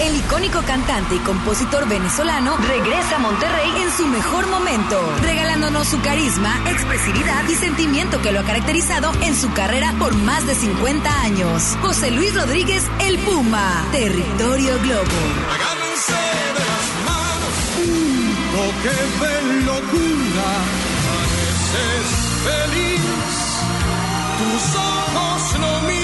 El icónico cantante y compositor venezolano regresa a Monterrey en su mejor momento, regalándonos su carisma, expresividad y sentimiento que lo ha caracterizado en su carrera por más de 50 años. José Luis Rodríguez, El Puma, Territorio Globo. Agárrense de las manos, de locura, pareces feliz, tus ojos no mienten,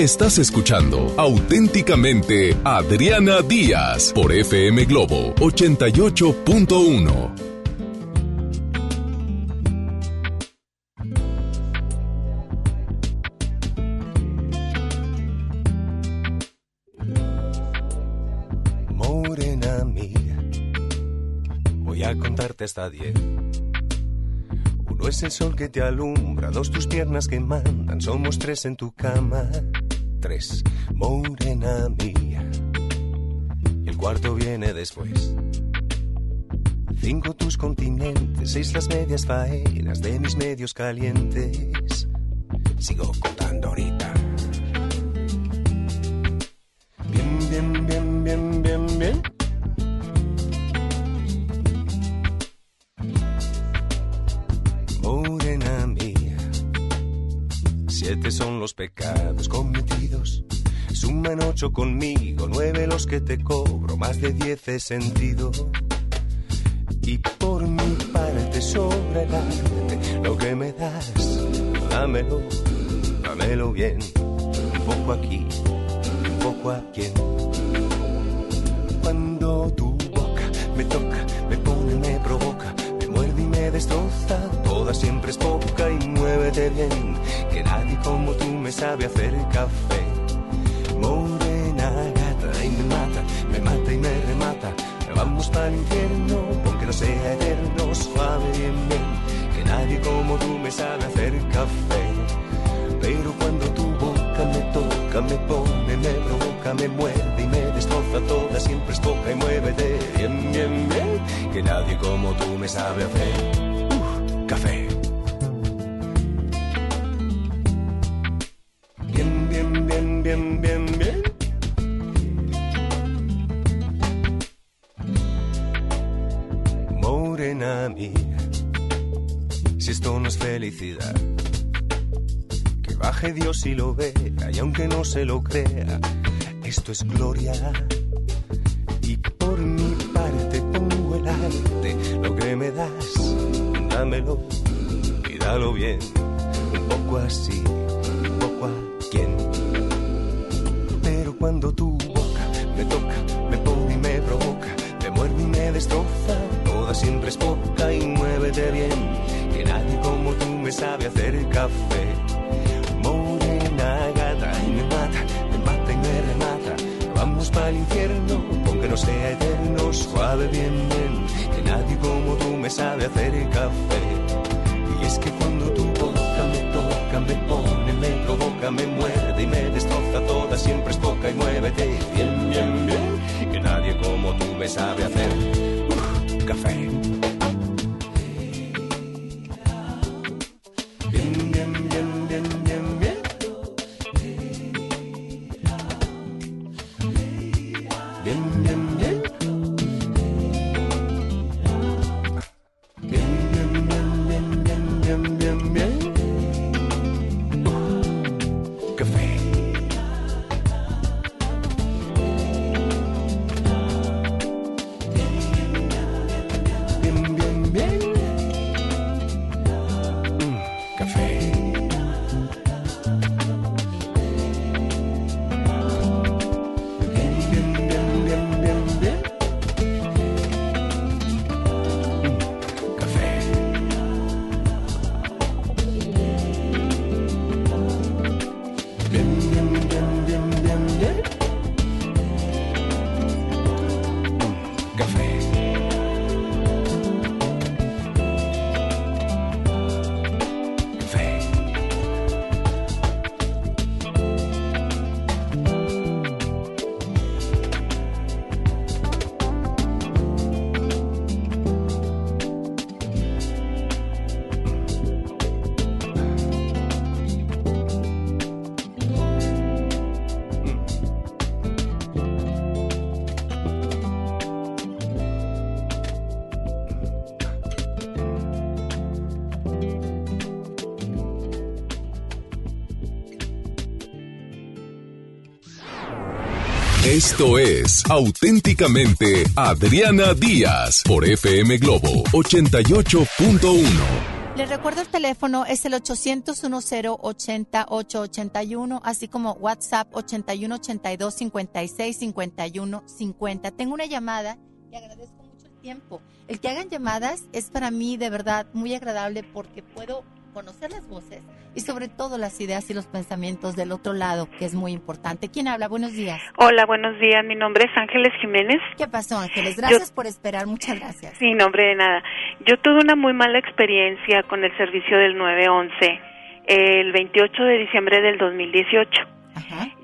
Estás escuchando auténticamente Adriana Díaz por FM Globo 88.1. Morena mía, voy a contarte hasta diez. Uno es el sol que te alumbra, dos tus piernas que mandan, somos tres en tu cama. Tres, morena mía. Y el cuarto viene después. Cinco tus continentes, seis las medias faenas de mis medios calientes. Sigo contando ahorita. Los pecados cometidos. Suman ocho conmigo, nueve los que te cobro, más de diez he sentido. Y por mi parte sobre el arte, lo que me das, dámelo, dámelo bien. Un poco aquí, un poco aquí. Cuando tu boca me toca, destroza, toda siempre es poca y muévete bien, que nadie como tú me sabe hacer café. Morena gata y me mata, me mata y me remata. Vamos para el infierno, aunque no sea eterno, suave bien bien. Que nadie como tú me sabe hacer café. Pero cuando tu boca me toca, me pone, me provoca, me muerde y me destroza toda, siempre es toca y muévete bien, bien, bien. Que nadie como tú me sabe hacer café. Bien, bien, bien, bien, bien, bien. Morena mía, si esto no es felicidad, que baje Dios y lo vea, y aunque no se lo crea, esto es gloria. Bien, un poco así, sabe hacer Esto es auténticamente Adriana Díaz por FM Globo 88.1. Les recuerdo el teléfono es el 800-1080-881, así como WhatsApp 8182-5651-50. Tengo una llamada y agradezco mucho el tiempo. El que hagan llamadas es para mí de verdad muy agradable porque puedo conocer las voces y sobre todo las ideas y los pensamientos del otro lado, que es muy importante. ¿Quién habla? Buenos días. Hola, buenos días. Mi nombre es Ángeles Jiménez. ¿Qué pasó, Ángeles? Gracias por esperar. Muchas gracias. Sí, nombre de nada. Yo tuve una muy mala experiencia con el servicio del 911 el 28 de diciembre del 2018.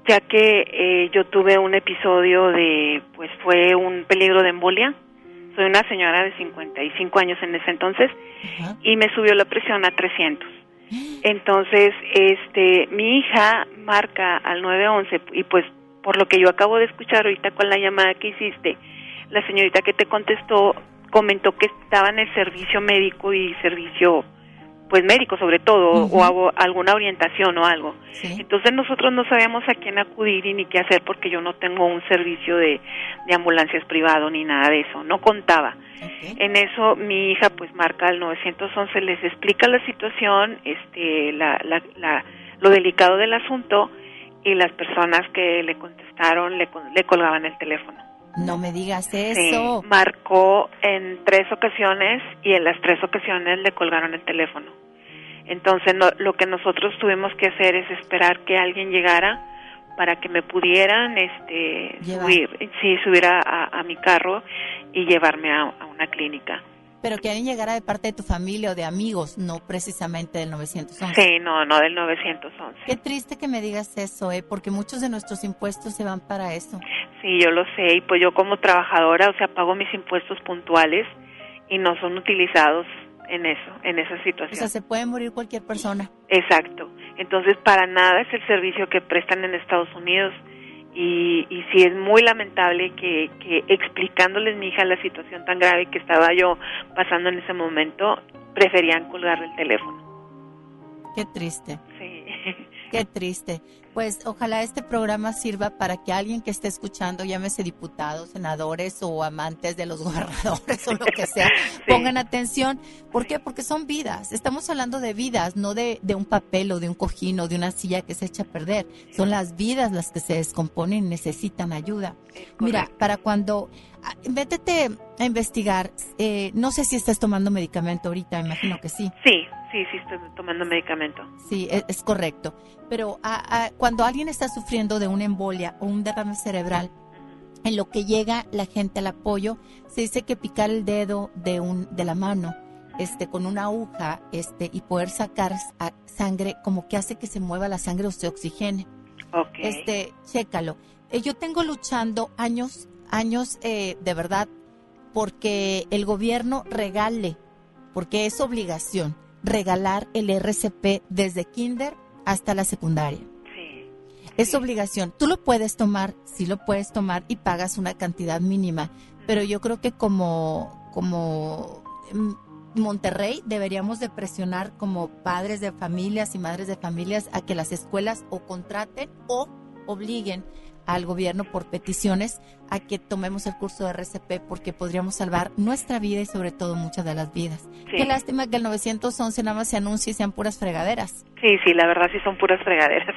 Ya que eh, yo tuve un episodio de, pues fue un peligro de embolia. Soy una señora de 55 años en ese entonces y me subió la presión a 300. Entonces, este, mi hija marca al 911 y pues por lo que yo acabo de escuchar ahorita con la llamada que hiciste, la señorita que te contestó comentó que estaba en el servicio médico y servicio pues médico sobre todo o hago alguna orientación o algo. Entonces nosotros no sabíamos a quién acudir y ni qué hacer porque yo no tengo un servicio de, de ambulancias privado ni nada de eso, no contaba. En eso mi hija pues marca al 911, les explica la situación, este, la, la, la, lo delicado del asunto y las personas que le contestaron le, le colgaban el teléfono. No me digas Sí, eso. marcó en tres ocasiones y en las tres ocasiones le colgaron el teléfono. Entonces lo que nosotros tuvimos que hacer es esperar que alguien llegara para que me pudieran este subir, sí, subir a, mi carro y llevarme a, una clínica. Pero que alguien llegara de parte de tu familia o de amigos, no precisamente del 911. Sí, no, no del 911. Qué triste que me digas eso, ¿eh? Porque muchos de nuestros impuestos se van para eso. Sí, yo lo sé. Y pues yo como trabajadora, o sea, pago mis impuestos puntuales y no son utilizados en eso, en esa situación. O sea, se puede morir cualquier persona. Exacto. Entonces, para nada es el servicio que prestan en Estados Unidos. Y, y sí es muy lamentable que, que explicándoles mi hija la situación tan grave que estaba yo pasando en ese momento, preferían colgar el teléfono. Qué triste. Sí. Qué triste. Pues ojalá este programa sirva para que alguien que esté escuchando, llámese diputados, senadores o amantes de los gobernadores o lo que sea, pongan atención. ¿Por qué? Porque son vidas. Estamos hablando de vidas, no de, de, un papel o de un cojín o de una silla que se echa a perder. Son las vidas las que se descomponen y necesitan ayuda. Mira, para cuando Ah, vétete a investigar. Eh, no sé si estás tomando medicamento ahorita, imagino que sí. Sí, sí, sí estoy tomando medicamento. Sí, e, es, correcto. Pero cuando alguien está sufriendo de una embolia o un derrame cerebral, en lo que llega la gente al apoyo, se dice que picar el dedo de un de la mano este con una aguja este y poder sacar sangre como que hace que se mueva la sangre o se oxigene. Okay. Este, chécalo. Eh, yo tengo luchando años años eh, de verdad porque el gobierno regale, porque es obligación, regalar el RCP desde kinder hasta la secundaria. Sí. Es obligación. Tú lo puedes tomar, sí lo puedes tomar y pagas una cantidad mínima, pero yo creo que como, como Monterrey deberíamos de presionar como padres de familias y madres de familias a que las escuelas o contraten o obliguen al gobierno por peticiones a que tomemos el curso de RCP porque podríamos salvar nuestra vida y sobre todo muchas de las vidas. Qué lástima que el 911 nada más se anuncie y sean puras fregaderas. Sí, sí, la verdad sí son puras fregaderas.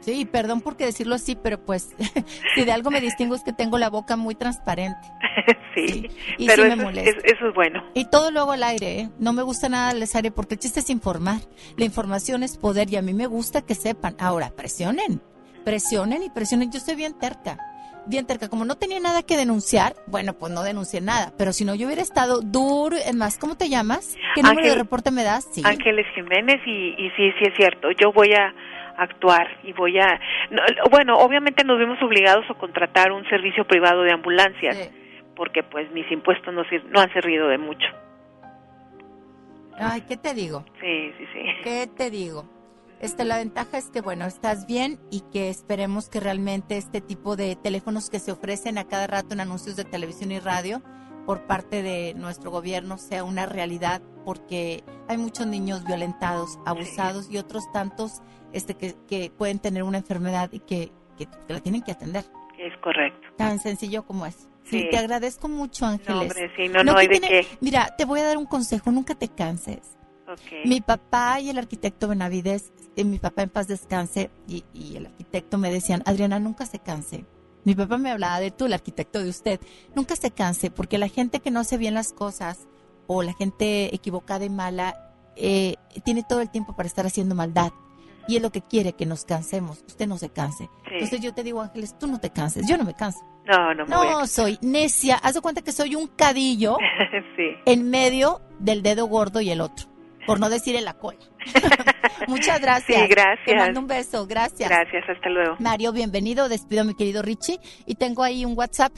Sí, perdón por decirlo así, pero pues si de algo me distingo es que tengo la boca muy transparente. sí, y pero eso, me Es, eso es bueno. Y todo luego al aire, ¿eh? No me gusta nada el aire porque el chiste es informar. La información es poder y a mí me gusta que sepan. Ahora, presionen presionen y presionen. Yo estoy bien terca, bien terca. Como no tenía nada que denunciar, bueno, pues no denuncié nada. Pero si no, yo hubiera estado duro. Es más, ¿cómo te llamas? ¿Qué número de reporte me das? Sí. Ángeles Jiménez y, y sí, sí es cierto. Yo voy a actuar y voy a... bueno, obviamente nos vimos obligados a contratar un servicio privado de ambulancias. Porque pues mis impuestos no, no han servido de mucho. Ay, ¿qué te digo? Sí, sí, sí. ¿Qué te digo? Este, la ventaja es que, bueno, estás bien y que esperemos que realmente este tipo de teléfonos que se ofrecen a cada rato en anuncios de televisión y radio por parte de nuestro gobierno sea una realidad porque hay muchos niños violentados, abusados y otros tantos este, que, pueden tener una enfermedad y que, la tienen que atender. Es correcto. Tan sencillo como es. Sí, te agradezco mucho, Ángeles. No, no, hay de qué. Mira, te voy a dar un consejo, nunca te canses. Mi papá y el arquitecto Benavides, eh, mi papá en paz descanse, y, el arquitecto me decían, Adriana, nunca se canse. Mi papá me hablaba de tú, el arquitecto de usted, nunca se canse, porque la gente que no hace bien las cosas o la gente equivocada y mala eh, tiene todo el tiempo para estar haciendo maldad. Y es lo que quiere, que nos cansemos. Usted no se canse. Entonces yo te digo, Ángeles, tú no te canses. Yo no me canso. No, no me No, soy necia. Haz de cuenta que soy un cadillo en medio del dedo gordo y el otro por no decir en la cola. Muchas gracias. Sí, gracias. Te mando un beso, gracias. Gracias, hasta luego. Mario, bienvenido. Despido a mi querido Richie y tengo ahí un WhatsApp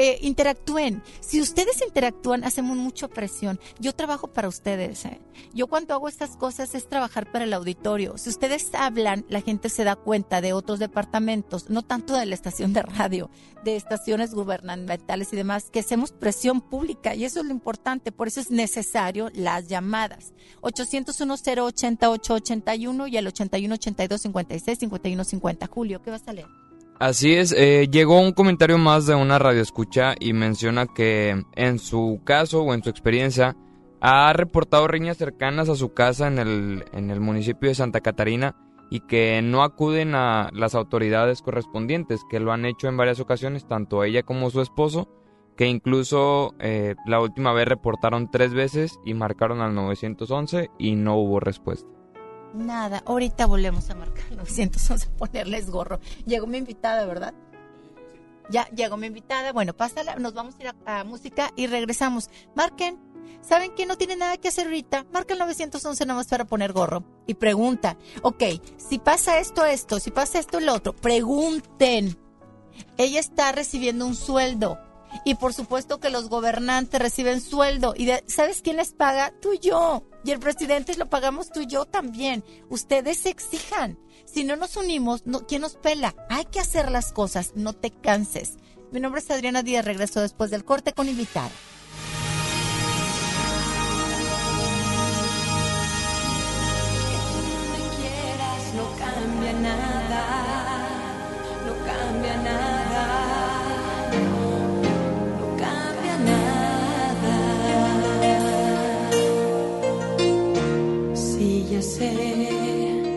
eh, interactúen. Si ustedes interactúan, hacemos mucha presión. Yo trabajo para ustedes. ¿eh? Yo cuando hago estas cosas es trabajar para el auditorio. Si ustedes hablan, la gente se da cuenta de otros departamentos, no tanto de la estación de radio, de estaciones gubernamentales y demás, que hacemos presión pública y eso es lo importante. Por eso es necesario las llamadas. 801-080-881 y el 81-82-56-51-50. Julio, ¿qué vas a leer? Así es, eh, llegó un comentario más de una radio escucha y menciona que en su caso o en su experiencia ha reportado riñas cercanas a su casa en el, en el municipio de Santa Catarina y que no acuden a las autoridades correspondientes, que lo han hecho en varias ocasiones, tanto ella como su esposo, que incluso eh, la última vez reportaron tres veces y marcaron al 911 y no hubo respuesta. Nada, ahorita volvemos a marcar 911 a ponerles gorro. Llegó mi invitada, ¿verdad? Ya llegó mi invitada. Bueno, pásala, nos vamos a ir a, música y regresamos. Marquen. ¿Saben que no tiene nada que hacer ahorita? Marca el 911 nada más para poner gorro. Y pregunta, ok, si pasa esto, esto, si pasa esto, el otro, pregunten. Ella está recibiendo un sueldo. Y por supuesto que los gobernantes reciben sueldo. ¿Y sabes quién les paga? Tú y yo. Y el presidente lo pagamos tú y yo también. Ustedes exijan. Si no nos unimos, no, ¿quién nos pela? Hay que hacer las cosas, no te canses. Mi nombre es Adriana Díaz, regreso después del corte con invitada. Sé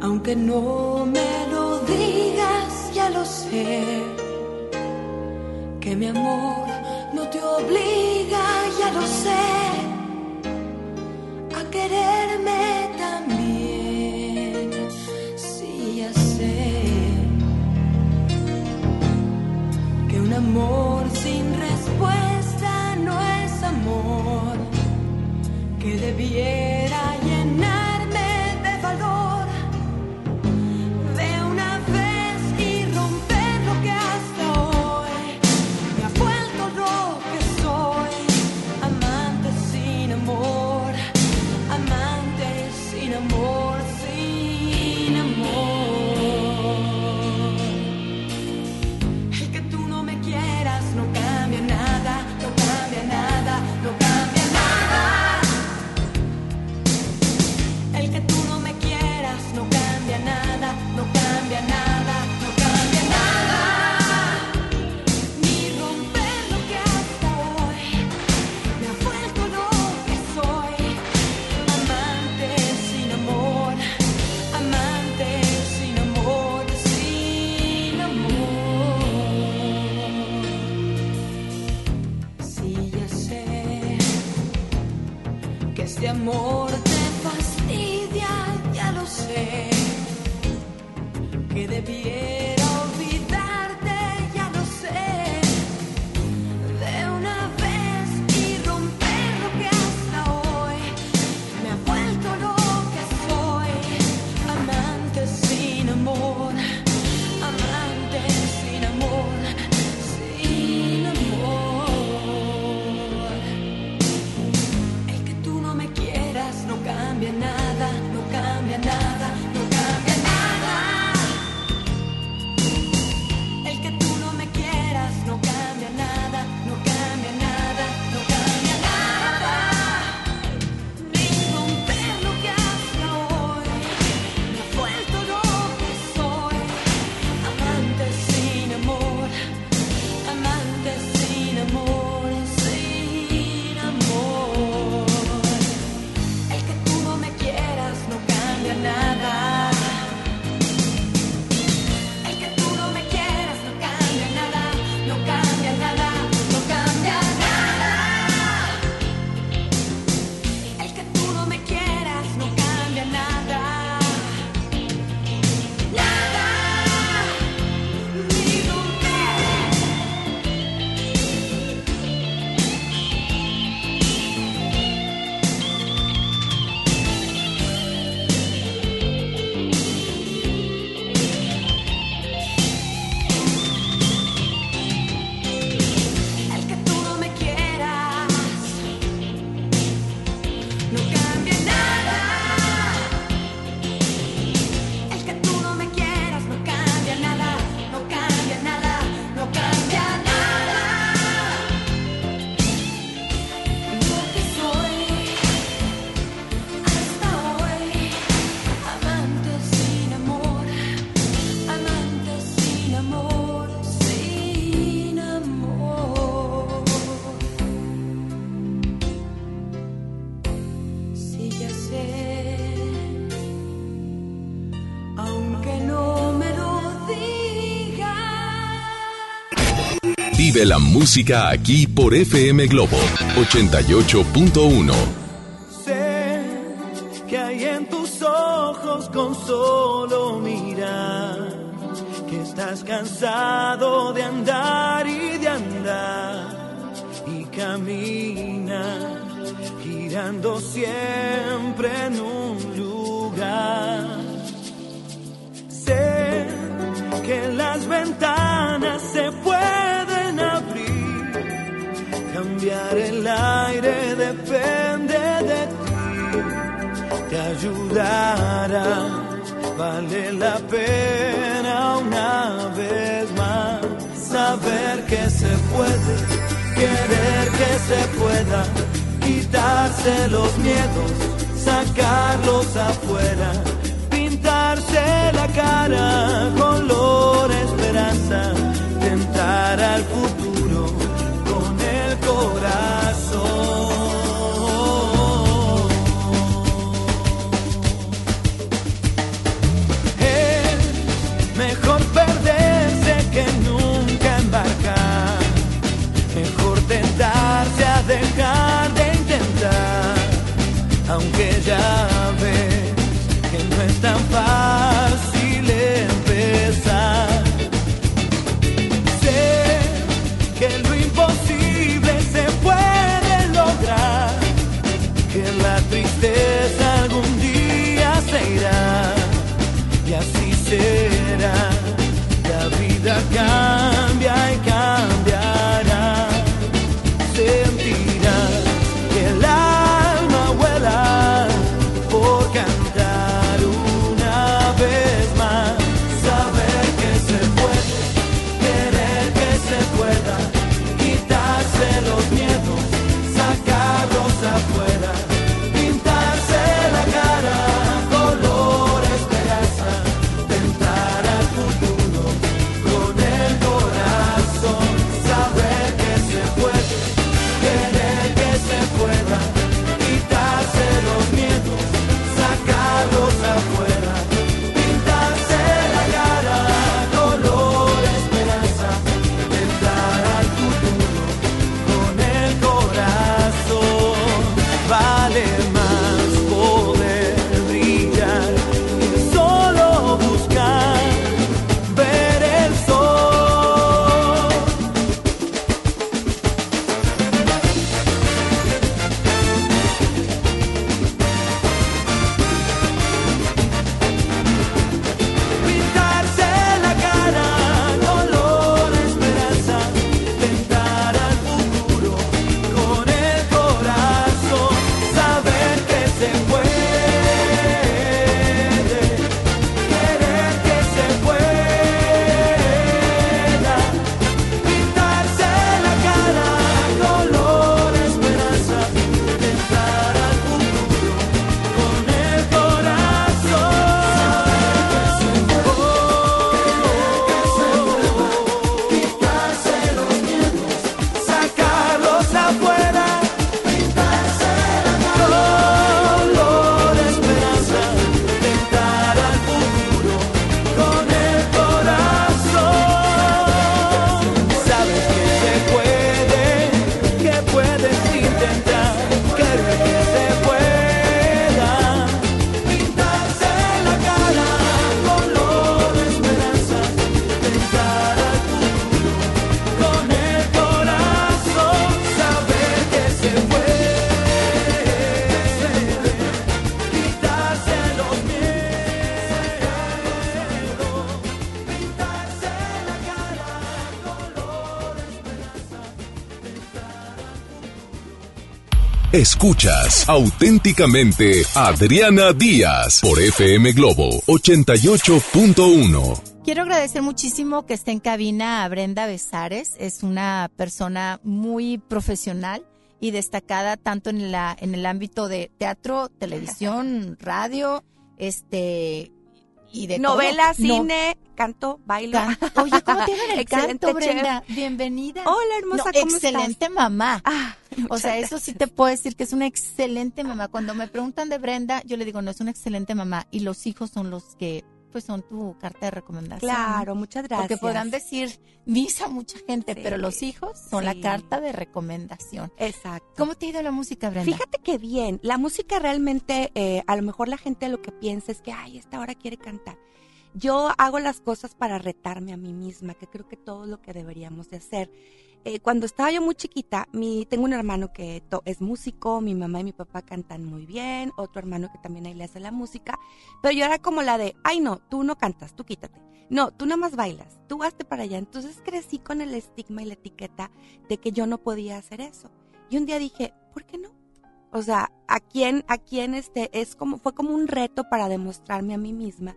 aunque no me lo digas, ya lo sé. Que mi amor no te obliga, ya lo sé. A quererme también, sí, ya sé. Que un amor sin respuesta no es amor. Que debiera este amor te fastidia, ya lo sé, que debiera. Vive la música aquí por FM Globo 88.1. Escuchas auténticamente Adriana Díaz por FM Globo 88.1. Quiero agradecer muchísimo que esté en cabina a Brenda Besares. Es una persona muy profesional y destacada tanto en, la, en el ámbito de teatro, televisión, radio, este y de novelas, cine, canto, bailo. Oye, ¿cómo te el canto, Brenda? Bienvenida. Hola, hermosa, no, ¿cómo Excelente mamá. Ah, o sea, eso sí te puedo decir que es una excelente mamá. Cuando me preguntan de Brenda, yo le digo, no, es una excelente mamá. Y los hijos son los que pues son tu carta de recomendación. Claro, muchas gracias. Porque podrán decir misa mucha gente, pero los hijos son la carta de recomendación. Exacto. ¿Cómo te ha ido la música, Brenda? Fíjate que bien. La música realmente, eh, a lo mejor la gente lo que piensa es que, ay, esta hora quiere cantar. Yo hago las cosas para retarme a mí misma, que creo que todo lo que deberíamos de hacer. Eh, cuando estaba yo muy chiquita, mi, tengo un hermano que es músico, mi mamá y mi papá cantan muy bien, otro hermano que también ahí le hace la música, pero yo era como la de, ay no, tú no cantas, tú quítate. No, tú nada más bailas, tú hazte para allá. Entonces crecí con el estigma y la etiqueta de que yo no podía hacer eso. Y un día dije, ¿por qué no? O sea, a quién, a quién este, es como, fue como un reto para demostrarme a mí misma,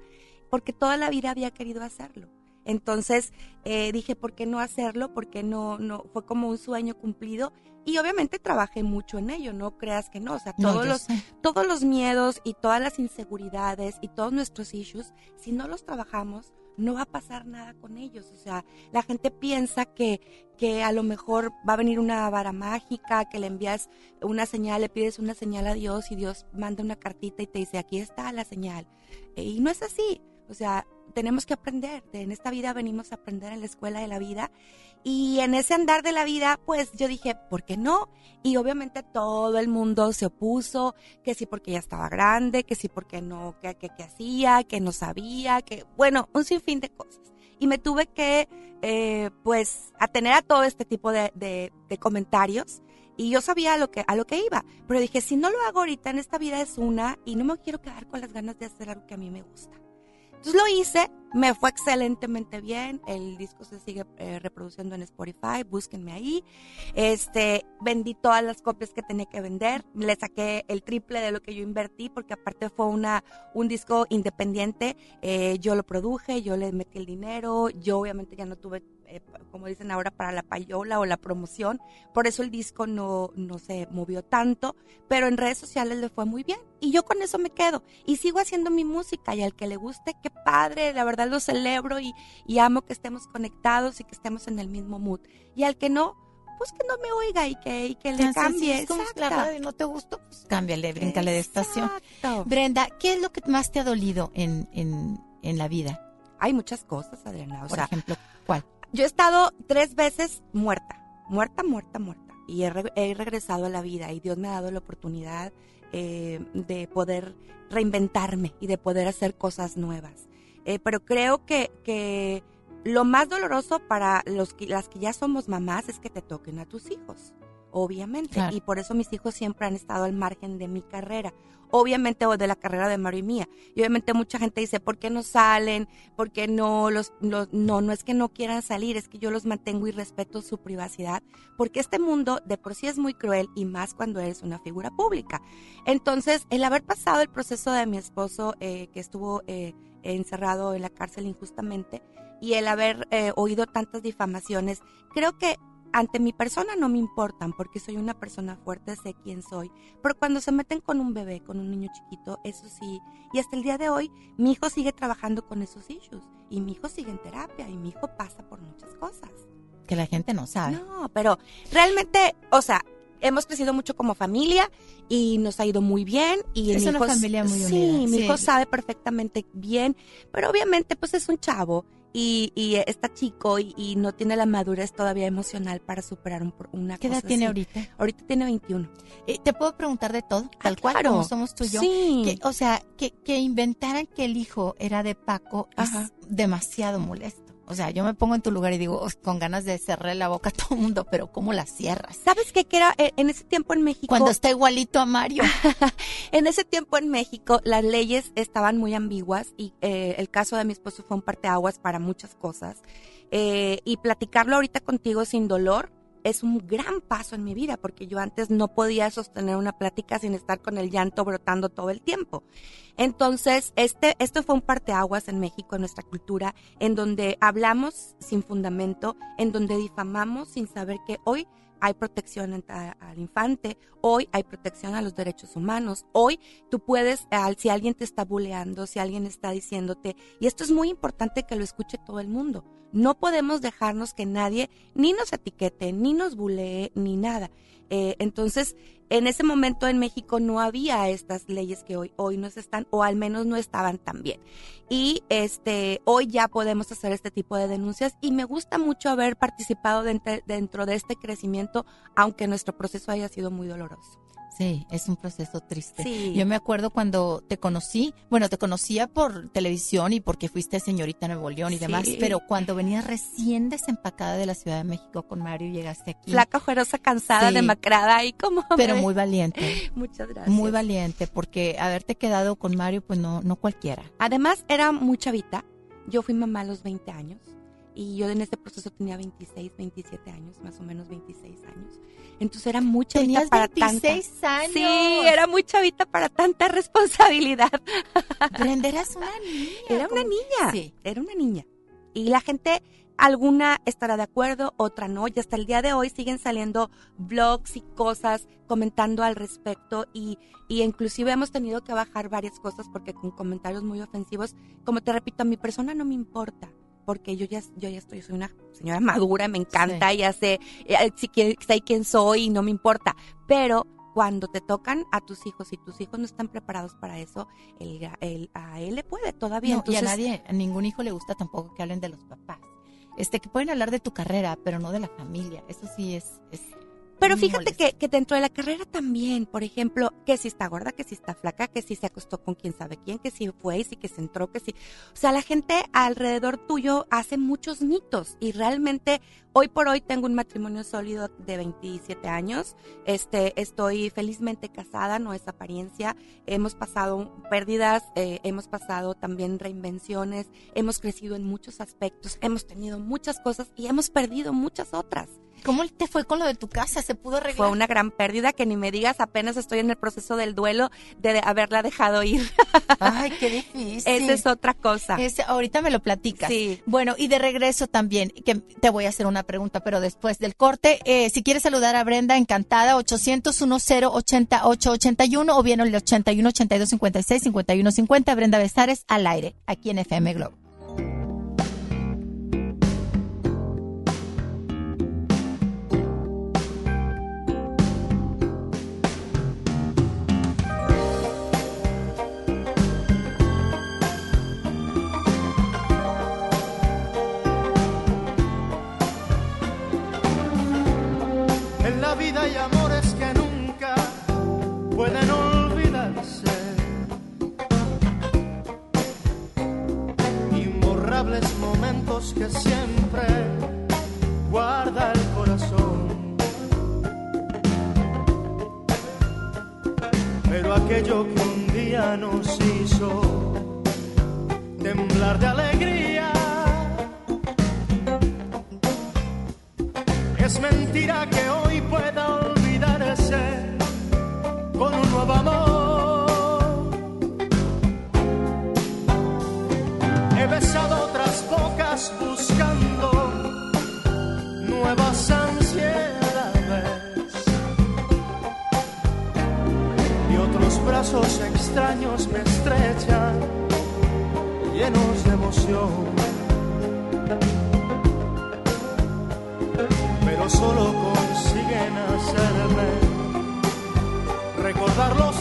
porque toda la vida había querido hacerlo. Entonces eh, dije, ¿por qué no hacerlo? Porque no, no, fue como un sueño cumplido. Y obviamente trabajé mucho en ello, no creas que no. O sea, todos, los, sé. todos los miedos y todas las inseguridades y todos nuestros issues, si no los trabajamos, no va a pasar nada con ellos. O sea, la gente piensa que, que a lo mejor va a venir una vara mágica, que le envías una señal, le pides una señal a Dios y Dios manda una cartita y te dice, aquí está la señal. Y no es así. O sea, tenemos que aprender. De- En esta vida venimos a aprender en la escuela de la vida. Y en ese andar de la vida, pues yo dije, ¿por qué no? Y obviamente todo el mundo se opuso, que sí porque ya estaba grande, que sí porque no, que, que, que hacía, que no sabía, que, bueno, un sinfín de cosas. Y me tuve que, eh, pues, atener a todo este tipo de, de, de comentarios. Y yo sabía a lo, que, a lo que iba. Pero dije, si no lo hago ahorita, en esta vida es una, y no me quiero quedar con las ganas de hacer algo que a mí me gusta. Entonces lo hice, me fue excelentemente bien, el disco se sigue eh, reproduciendo en Spotify, búsquenme ahí. Este, vendí todas las copias que tenía que vender, le saqué el triple de lo que yo invertí porque aparte fue una un disco independiente, eh, yo lo produje, yo le metí el dinero, yo obviamente ya no tuve eh, como dicen ahora para la payola o la promoción, por eso el disco no no se movió tanto, pero en redes sociales le fue muy bien y yo con eso me quedo y sigo haciendo mi música y al que le guste, qué padre, la verdad lo celebro y, y amo que estemos conectados y que estemos en el mismo mood. Y al que no, pues que no me oiga y que, y que le cambie. es como si la radio no te gustó, pues cámbiale, bríncale de estación. Brenda, ¿qué es lo que más te ha dolido en, en, en la vida? Hay muchas cosas, Adriana. O Por sea, ejemplo, ¿cuál? Yo he estado tres veces muerta, muerta, muerta, muerta. Y he, re- he regresado a la vida y Dios me ha dado la oportunidad eh, de poder reinventarme y de poder hacer cosas nuevas. Eh, pero creo que, que lo más doloroso para los las que ya somos mamás es que te toquen a tus hijos, obviamente. Claro. Y por eso mis hijos siempre han estado al margen de mi carrera, obviamente, o de la carrera de Mario y mía. Y obviamente mucha gente dice, ¿por qué no salen? ¿Por qué no los, los- no, no es que no quieran salir, es que yo los mantengo y respeto su privacidad, porque este mundo de por sí es muy cruel y más cuando eres una figura pública. Entonces, el haber pasado el proceso de mi esposo eh, que estuvo eh, encerrado en la cárcel injustamente y el haber eh, oído tantas difamaciones, creo que ante mi persona no me importan porque soy una persona fuerte, sé quién soy, pero cuando se meten con un bebé, con un niño chiquito, eso sí, y hasta el día de hoy mi hijo sigue trabajando con esos issues y mi hijo sigue en terapia y mi hijo pasa por muchas cosas. Que la gente no sabe. No, pero realmente, o sea, hemos crecido mucho como familia y nos ha ido muy bien y Es mi una hijo- familia muy sí, unida, mi sí. hijo sabe perfectamente bien, pero obviamente pues es un chavo y, y está chico y, y no tiene la madurez todavía emocional para superar un, una ¿Qué edad tiene así. ahorita? Ahorita tiene 21. Eh, ¿Te puedo preguntar de todo? Tal cual, claro. como somos tú y yo. Sí. Que, o sea, que, que inventaran que el hijo era de Paco Ajá. es demasiado molesto. O sea, yo me pongo en tu lugar y digo, "Oh, con ganas de cerrar la boca a todo el mundo, pero ¿cómo la cierras? ¿Sabes qué? Que era eh, en ese tiempo en México. Cuando está igualito a Mario. en ese tiempo en México las leyes estaban muy ambiguas y eh, el caso de mi esposo fue un parteaguas para muchas cosas. Eh, y platicarlo ahorita contigo sin dolor es un gran paso en mi vida porque yo antes no podía sostener una plática sin estar con el llanto brotando todo el tiempo. Entonces, este, esto fue un parteaguas en México, en nuestra cultura, en donde hablamos sin fundamento, en donde difamamos sin saber que hoy hay protección al infante, hoy hay protección a los derechos humanos, hoy tú puedes, si alguien te está buleando, si alguien está diciéndote, y esto es muy importante que lo escuche todo el mundo, no podemos dejarnos que nadie ni nos etiquete, ni nos bulee, ni nada. Eh, entonces, en ese momento en México no había estas leyes que hoy, hoy nos están, o al menos no estaban tan bien. Y este, hoy ya podemos hacer este tipo de denuncias y me gusta mucho haber participado dentro de este crecimiento, aunque nuestro proceso haya sido muy doloroso. Sí, es un proceso triste. Yo me acuerdo cuando te conocí, bueno, te conocía por televisión y porque fuiste señorita Nuevo León y demás, pero cuando venías recién desempacada de la Ciudad de México con Mario y llegaste aquí. Flaca, ojerosa, cansada, demacrada y como... Pero muy valiente. Muchas gracias. Muy valiente, porque haberte quedado con Mario, pues no, no cualquiera. Además, era muy chavita. Yo fui mamá a los 20 años y yo en este proceso tenía 26, 27 años, más o menos 26 años. Entonces era muy chavita para 26 años. Sí, era muy chavita para tanta responsabilidad. Brenda, eras una niña. Era una niña. Sí. Era una niña. Y la gente, alguna estará de acuerdo, otra no. Y hasta el día de hoy siguen saliendo blogs y cosas comentando al respecto. Y, y inclusive hemos tenido que bajar varias cosas porque con comentarios muy ofensivos, como te repito, a mi persona no me importa porque yo ya, yo ya estoy, soy una señora madura, me encanta, ya sé, eh, si, sé quién soy y no me importa, pero cuando te tocan a tus hijos y tus hijos no están preparados para eso, el, a él le puede todavía. No, y a nadie, a ningún hijo le gusta tampoco que hablen de los papás. Este, que pueden hablar de tu carrera, pero no de la familia. Eso sí es, es pero fíjate que, que, dentro de la carrera también, por ejemplo, que si está gorda, que si está flaca, que si se acostó con quién sabe quién, que si fue y si que se entró, que si... O sea, la gente alrededor tuyo hace muchos mitos y realmente hoy por hoy tengo un matrimonio sólido de 27 años. Este, estoy felizmente casada, no es apariencia. Hemos pasado pérdidas, eh, hemos pasado también reinvenciones, hemos crecido en muchos aspectos, hemos tenido muchas cosas y hemos perdido muchas otras. ¿Cómo te fue con lo de tu casa? ¿Se pudo arreglar? Fue una gran pérdida que ni me digas, apenas estoy en el proceso del duelo de haberla dejado ir. Ay, qué difícil. Esa es otra cosa. ahorita me lo platicas. Sí. Bueno, y de regreso también, que te voy a hacer una pregunta, pero después del corte, eh, si quieres saludar a Brenda, encantada, 800 10 8881 o bien el 81 82 56 51 50, Brenda Besares al aire, aquí en FM Globo. Que siempre guarda el corazón. Pero aquello que un día nos hizo temblar de alegría. Extraños me estrechan llenos de emoción. solo consiguen hacerme recordar los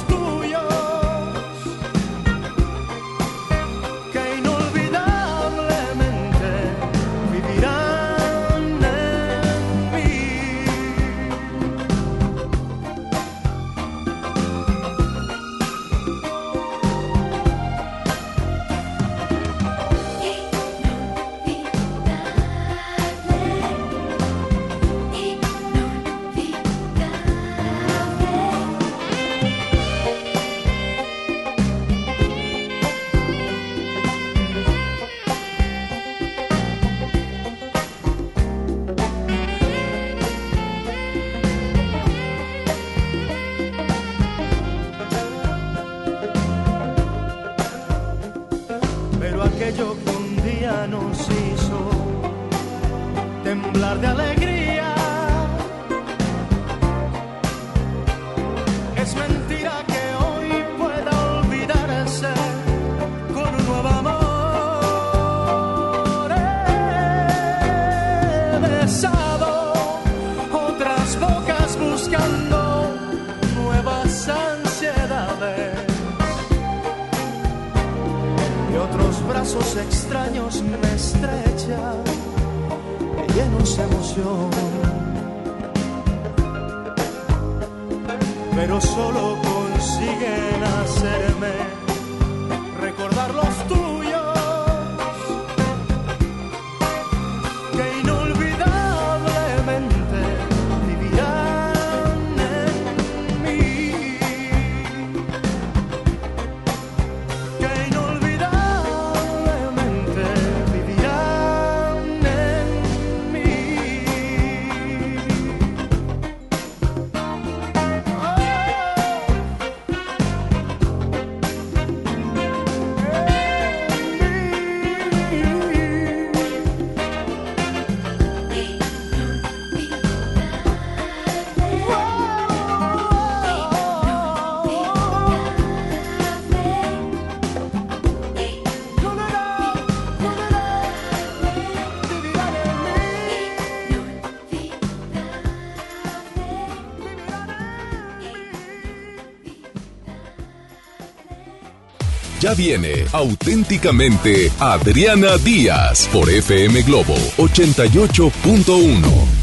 Viene auténticamente Adriana Díaz por FM Globo 88.1.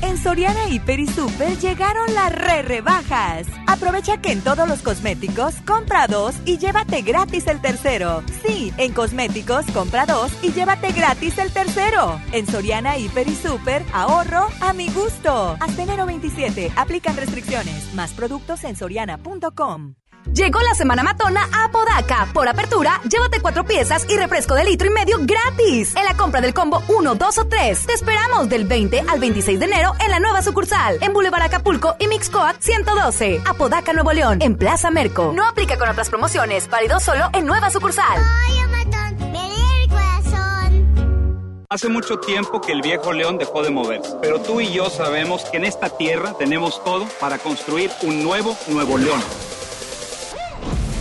En Soriana Hiper y Super llegaron las re rebajas. Aprovecha que en todos los cosméticos compra dos y llévate gratis el tercero. Sí, en cosméticos compra dos y llévate gratis el tercero. En Soriana Hiper y Super, ahorro a mi gusto. Hasta enero 27, aplican restricciones. Más productos en soriana.com. Llegó la semana matona a Podaca. Por apertura, llévate cuatro piezas y refresco de litro y medio gratis. En la compra del combo 1, 2 o 3. Te esperamos del 20 al 26 de enero en la nueva sucursal. En Boulevard Acapulco y Mixcoat 112. Apodaca, Nuevo León. En Plaza Merco. No aplica con otras promociones. Válido solo en nueva sucursal. Hace mucho tiempo que el viejo león dejó de moverse, pero tú y yo sabemos que en esta tierra tenemos todo para construir un nuevo Nuevo León.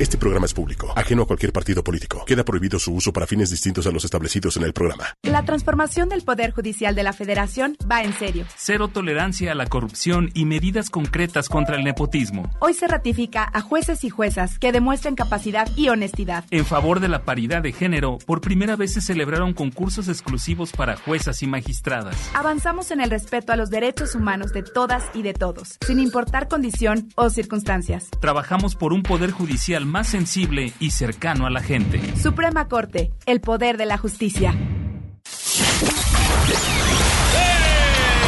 Este programa es público, ajeno a cualquier partido político. Queda prohibido su uso para fines distintos a los establecidos en el programa. La transformación del Poder Judicial de la Federación va en serio. Cero tolerancia a la corrupción y medidas concretas contra el nepotismo. Hoy se ratifica a jueces y juezas que demuestren capacidad y honestidad. En favor de la paridad de género, por primera vez se celebraron concursos exclusivos para juezas y magistradas. Avanzamos en el respeto a los derechos humanos de todas y de todos, sin importar condición o circunstancias. Trabajamos por un poder judicial más sensible y cercano a la gente. Suprema Corte, el poder de la justicia.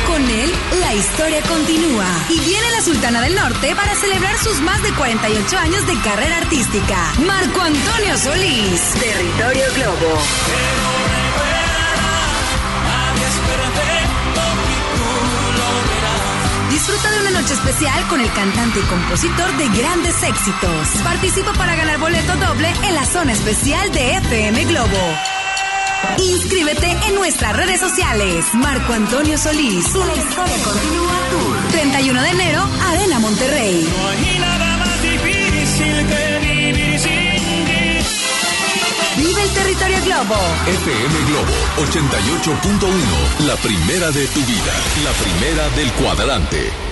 Con él, la historia continúa. Y viene la Sultana del Norte para celebrar sus más de 48 años de carrera artística. Marco Antonio Solís, Territorio Globo. De una noche especial con el cantante y compositor de grandes éxitos. Participa para ganar boleto doble en la zona especial de FM Globo. Inscríbete en nuestras redes sociales. Marco Antonio Solís. La historia continúa Tour. 31 de enero, Arena Monterrey. No hay nada más difícil que vivir sin ti. Vive el territorio Globo. FM Globo 88.1, la primera de tu vida, la primera del cuadrante.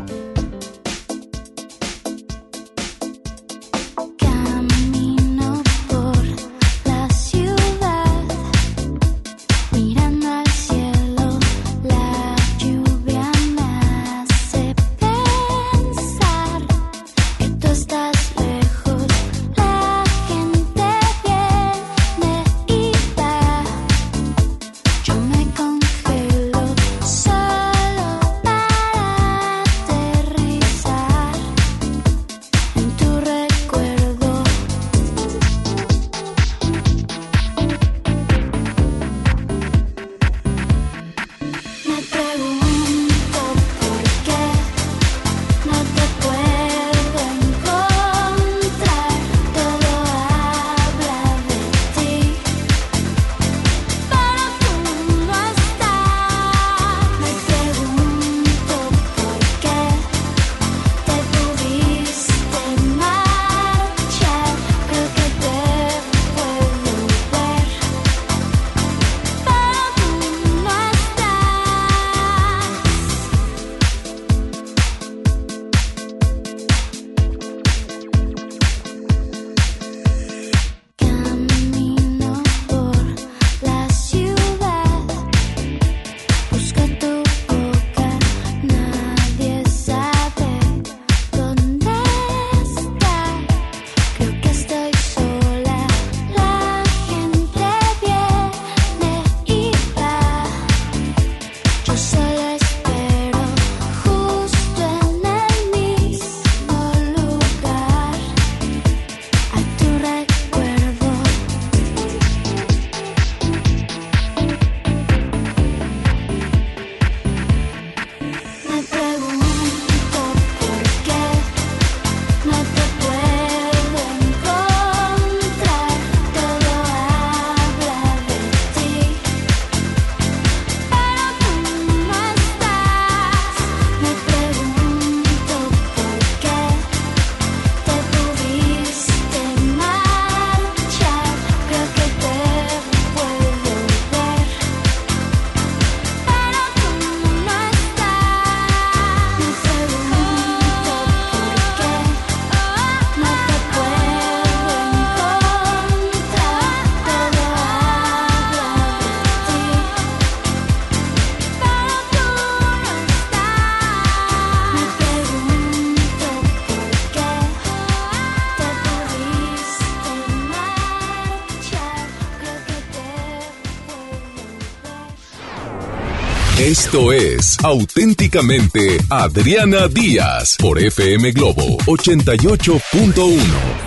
auténticamente Adriana Díaz por FM Globo 88.1.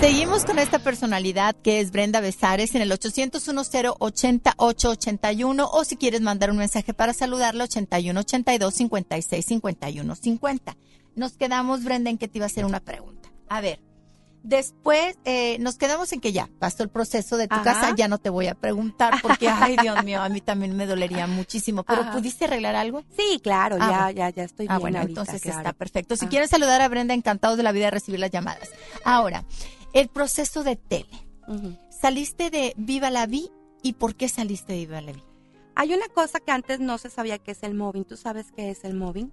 Seguimos con esta personalidad que es Brenda Besares en el 801-088-8181 o si quieres mandar un mensaje para saludarla 8182-5651-50. Nos quedamos, Brenda, en que te iba a hacer una pregunta. A ver, después eh, nos quedamos en que ya pasó el proceso de tu Ajá. casa, ya no te voy a preguntar porque, ay Dios mío, a mí también me dolería muchísimo. ¿Pero Ajá. pudiste arreglar algo? Sí, claro, Ah, ya, bueno. ya, ya estoy bien Ah, bueno, ahorita, entonces claro. está perfecto. Si Ah. quieres saludar a Brenda, encantados de la vida de recibir las llamadas. Ahora, el proceso de tele. Saliste de Viva la Vi y ¿por qué saliste de Viva la Vi? Hay una cosa que antes no se sabía que es el mobbing. ¿Tú sabes qué es el mobbing?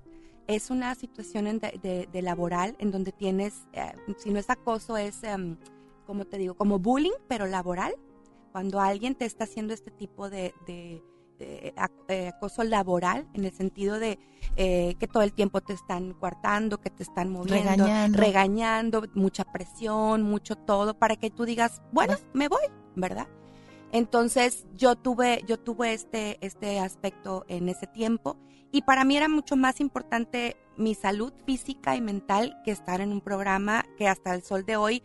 Es una situación en de, de- de laboral en donde tienes, eh, si no es acoso, es, em, como te digo, como bullying, pero laboral. Cuando alguien te está haciendo este tipo de, de- eh, acoso laboral, en el sentido de eh, que todo el tiempo te están coartando, que te están moviendo, Regañando. regañando, mucha presión, mucho todo, para que tú digas, bueno, me voy, ¿verdad? Entonces yo tuve, yo tuve este, este aspecto en ese tiempo y para mí era mucho más importante mi salud física y mental que estar en un programa que hasta el sol de hoy,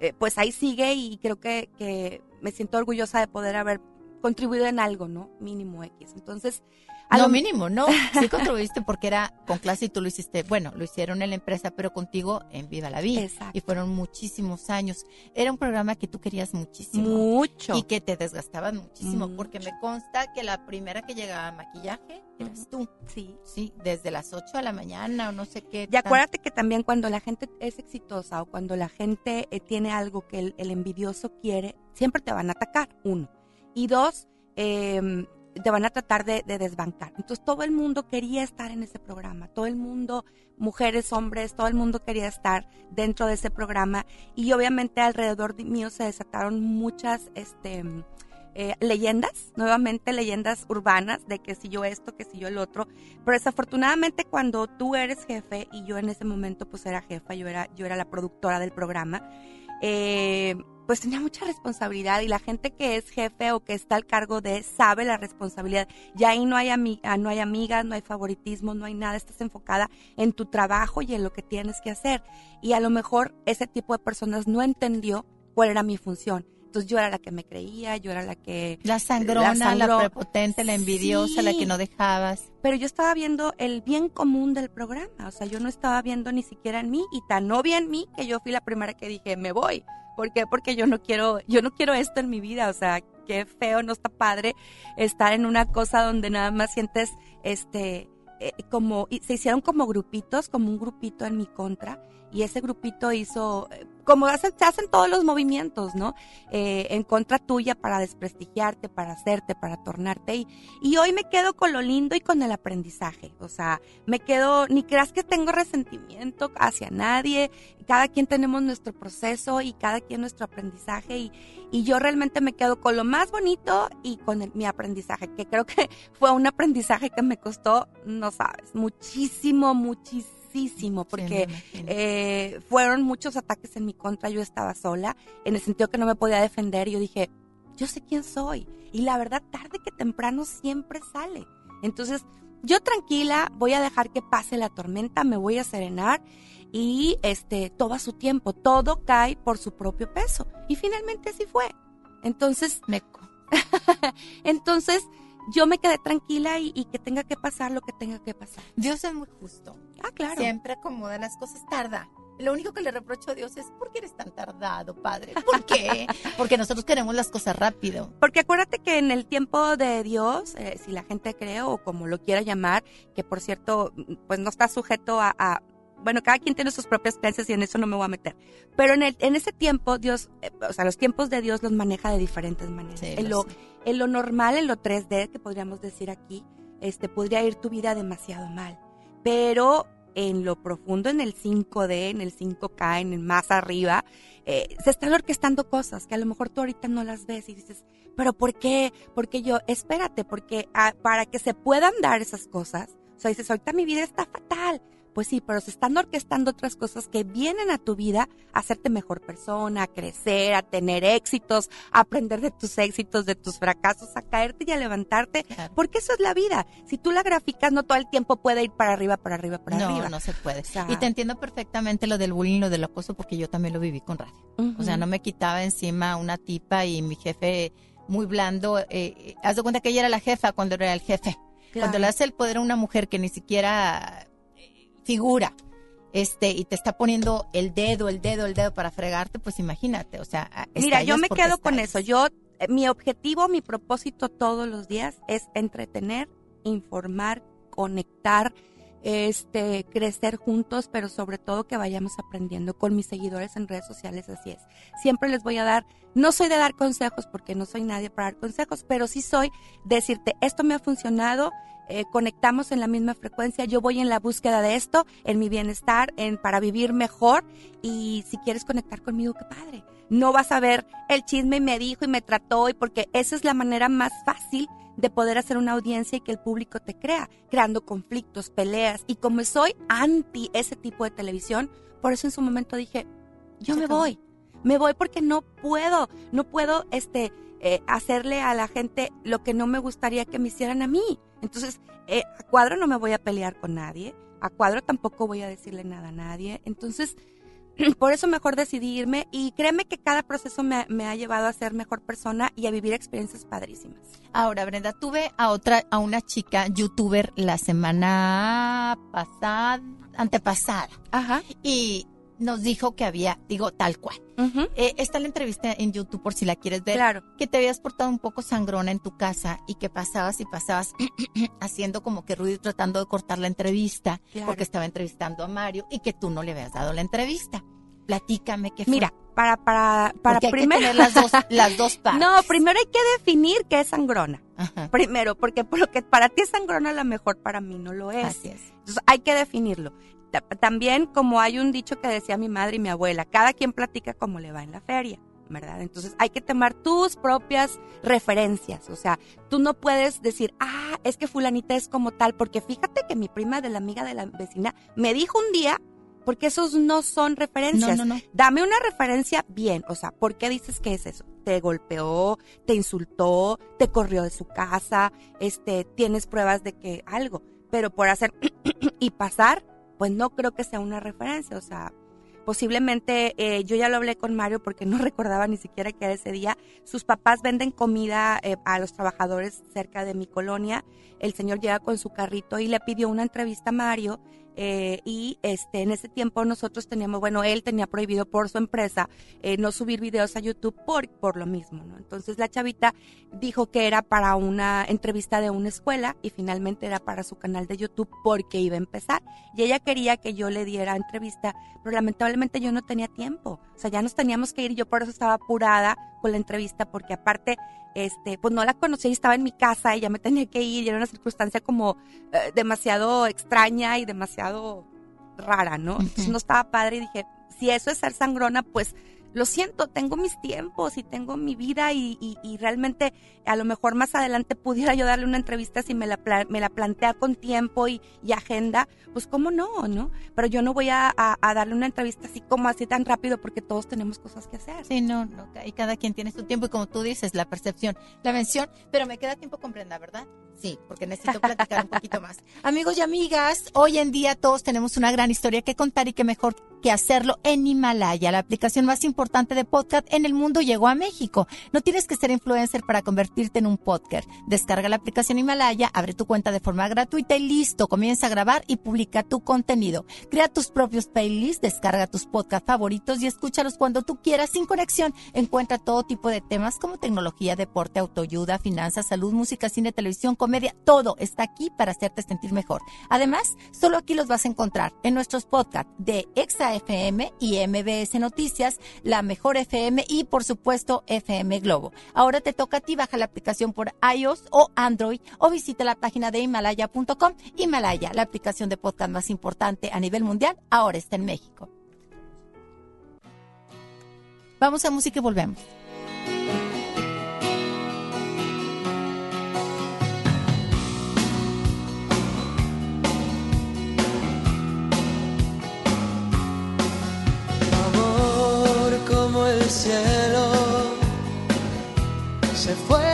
eh, pues ahí sigue y creo que, que me siento orgullosa de poder haber contribuido en algo, ¿no? Mínimo X. Entonces, a lo lo- mínimo, ¿no? Sí contribuiste porque era con clase y tú lo hiciste, bueno, lo hicieron en la empresa, pero contigo en Viva la Vida. Exacto. Y fueron muchísimos años. Era un programa que tú querías muchísimo. Mucho. Y que te desgastabas muchísimo, Mucho. porque me consta que la primera que llegaba a maquillaje eras tú. Sí. Sí, desde las 8 de la mañana o no sé qué. Y tan- acuérdate que también cuando la gente es exitosa o cuando la gente eh, tiene algo que el, el envidioso quiere, siempre te van a atacar, uno. Y dos, eh, te van a tratar de, de desbancar. Entonces todo el mundo quería estar en ese programa, todo el mundo, mujeres, hombres, todo el mundo quería estar dentro de ese programa. Y obviamente alrededor de mío se desataron muchas, este... eh, leyendas, nuevamente leyendas urbanas de que si yo esto, que si yo el otro, pero desafortunadamente cuando tú eres jefe y yo en ese momento pues era jefa, yo era, yo era la productora del programa, eh, pues tenía mucha responsabilidad y la gente que es jefe o que está al cargo de sabe la responsabilidad. Y ahí no hay, ami- ah, no hay amigas, no hay favoritismo, no hay nada, estás enfocada en tu trabajo y en lo que tienes que hacer. Y a lo mejor ese tipo de personas no entendió cuál era mi función. Entonces yo era la que me creía, yo era la que... La sangrona, la, sangro- prepotente, la envidiosa, la que no dejabas. Pero yo estaba viendo el bien común del programa, o sea, yo no estaba viendo ni siquiera en mí y tan vi en mí que yo fui la primera que dije, me voy. ¿Por qué? Porque yo no quiero, yo no quiero esto en mi vida, o sea, qué feo, no está padre estar en una cosa donde nada más sientes, este, eh, como, y se hicieron como grupitos, como un grupito en mi contra, y ese grupito hizo, eh, como hacen, se hacen todos los movimientos, ¿no? Eh, en contra tuya para desprestigiarte, para hacerte, para tornarte. Y, y hoy me quedo con lo lindo y con el aprendizaje. O sea, me quedo, ni creas que tengo resentimiento hacia nadie. Cada quien tenemos nuestro proceso y cada quien nuestro aprendizaje. Y, y yo realmente me quedo con lo más bonito y con el- mi aprendizaje, que creo que fue un aprendizaje que me costó, no sabes, muchísimo, muchísimo, porque eh, fueron muchos ataques en mi contra, yo estaba sola, en el sentido que no me podía defender, y yo dije, yo sé quién soy, y la verdad, tarde que temprano siempre sale. Entonces, yo tranquila, voy a dejar que pase la tormenta, me voy a serenar, y este, todo a su tiempo, todo cae por su propio peso. Y finalmente así fue. Entonces, entonces, yo me quedé tranquila y, y que tenga que pasar lo que tenga que pasar. Dios es muy justo. Ah, claro. Siempre acomoda las cosas, tarda. Lo único que le reprocho a Dios es, ¿por qué eres tan tardado, Padre? ¿Por qué? Porque nosotros queremos las cosas rápido. Porque acuérdate que en el tiempo de Dios, eh, si la gente cree o como lo quiera llamar, que por cierto, pues no está sujeto a, a- bueno, cada quien tiene sus propias creencias y en eso no me voy a meter. Pero en, el, en ese tiempo, Dios, eh, o sea, los tiempos de Dios los maneja de diferentes maneras. en, lo lo, en lo normal, en lo 3D, que podríamos decir aquí, este, podría ir tu vida demasiado mal. Pero en lo profundo, en el 5D, en el 5K, en el más arriba, eh, se están orquestando cosas que a lo mejor tú ahorita no las ves y dices, pero ¿por qué? Porque yo, espérate, porque ah, para que se puedan dar esas cosas, o sea, dices, ahorita mi vida está fatal, Pues sí, pero se están orquestando otras cosas que vienen a tu vida a hacerte mejor persona, a crecer, a tener éxitos, a aprender de tus éxitos, de tus fracasos, a caerte y a levantarte, porque eso es la vida. Si tú la graficas, no todo el tiempo puede ir para arriba, para arriba, para no, arriba. No, se puede. y te entiendo perfectamente lo del bullying, lo del acoso, porque yo también lo viví con radio. O sea, no me quitaba encima una tipa y mi jefe muy blando. Eh, eh, haz de cuenta que ella era la jefa cuando era el jefe. Cuando le hace el poder a una mujer que ni siquiera figura este y te está poniendo el dedo, el dedo, el dedo para fregarte, pues imagínate, o sea, mira, yo me quedo con eso. Yo eh, mi objetivo, mi propósito todos los días es entretener, informar, conectar, este, crecer juntos, pero sobre todo que vayamos aprendiendo con mis seguidores en redes sociales, así es. Siempre les voy a dar, no soy de dar consejos porque no soy nadie para dar consejos, pero sí soy decirte, esto me ha funcionado, eh, conectamos en la misma frecuencia, yo voy en la búsqueda de esto, en mi bienestar, en para vivir mejor y si quieres conectar conmigo, qué padre. No vas a ver el chisme y me dijo y me trató y porque esa es la manera más fácil de poder hacer una audiencia y que el público te crea, creando conflictos, peleas. Y como soy anti ese tipo de televisión, por eso en su momento dije, yo me voy, me voy porque no puedo, no puedo este, eh, hacerle a la gente lo que no me gustaría que me hicieran a mí. Entonces, eh, a cuadro no me voy a pelear con nadie, a cuadro tampoco voy a decirle nada a nadie. Entonces, por eso mejor decidí irme y créeme que cada proceso me, me, ha llevado a ser mejor persona y a vivir experiencias padrísimas. Ahora, Brenda, tuve a otra, a una chica youtuber la semana pasada, antepasada. Ajá. Y nos dijo que había, digo, tal cual. Eh, está la entrevista en YouTube por si la quieres ver. Claro. Que te habías portado un poco sangrona en tu casa y que pasabas y pasabas haciendo como que ruido tratando de cortar la entrevista porque estaba entrevistando a Mario y que tú no le habías dado la entrevista. Platícame qué fue. Mira, para, para, para primero. las dos, las dos partes. No, primero hay que definir qué es sangrona. Primero, porque lo que para ti es sangrona, a lo mejor para mí no lo es. Así es. Entonces hay que definirlo también como hay un dicho que decía mi madre y mi abuela, cada quien platica como le va en la feria. ¿verdad? Entonces hay que tomar tus propias referencias, o sea, tú no puedes decir, ah, es que fulanita es como tal, porque fíjate que mi prima de la amiga de la vecina me dijo un día, porque esos no son referencias. No, no, no. Dame una referencia bien, o sea, ¿por qué dices que es eso? Te golpeó, te insultó, te corrió de su casa, este, tienes pruebas de que algo, pero por hacer y pasar, pues no creo que sea una referencia, o sea, posiblemente eh, yo ya lo hablé con Mario porque no recordaba ni siquiera que era ese día. Sus papás venden comida eh, a los trabajadores cerca de mi colonia. El señor llega con su carrito y le pidió una entrevista a Mario eh, y este en ese tiempo nosotros teníamos, bueno, él tenía prohibido por su empresa eh, no subir videos a YouTube por, por lo mismo, ¿no? Entonces la chavita dijo que era para una entrevista de una escuela y finalmente era para su canal de YouTube porque iba a empezar. Y ella quería que yo le diera entrevista, pero lamentablemente yo no tenía tiempo. O sea, ya nos teníamos que ir yo por eso estaba apurada con la entrevista porque aparte este, pues no la conocía y estaba en mi casa y ya me tenía que ir y era una circunstancia como eh, demasiado extraña y demasiado rara, ¿no? Entonces no estaba padre y dije, si eso es ser sangrona, pues lo siento, tengo mis tiempos y tengo mi vida y, y, realmente a lo mejor más adelante pudiera yo darle una entrevista si me la, me la plantea con tiempo y, y, agenda, pues cómo no, ¿no? Pero yo no voy a, a, darle una entrevista así como así tan rápido porque todos tenemos cosas que hacer. Sí, no, no, y cada quien tiene su tiempo y como tú dices, la percepción, la mención, pero me queda tiempo con Brenda, ¿verdad? Sí, porque necesito platicar un poquito más. Amigos y amigas, hoy en día todos tenemos una gran historia que contar y que mejor que hacerlo en Himalaya, la aplicación más importante de podcast en el mundo llegó a México. No tienes que ser influencer para convertirte en un podcast. Descarga la aplicación Himalaya, abre tu cuenta de forma gratuita y listo, comienza a grabar y publica tu contenido. Crea tus propios playlists, descarga tus podcasts favoritos y escúchalos cuando tú quieras sin conexión. Encuentra todo tipo de temas como tecnología, deporte, autoayuda, finanzas, salud, música, cine, televisión, comedia, todo está aquí para hacerte sentir mejor. Además, solo aquí los vas a encontrar en nuestros podcasts de Exa FM y MBS Noticias, La Mejor FM y por supuesto FM Globo. Ahora te toca a ti, baja la aplicación por iOS o Android o visita la página de himalaya.com. Himalaya, la aplicación de podcast más importante a nivel mundial, ahora está en México. Vamos a música y volvemos. cielo se fue.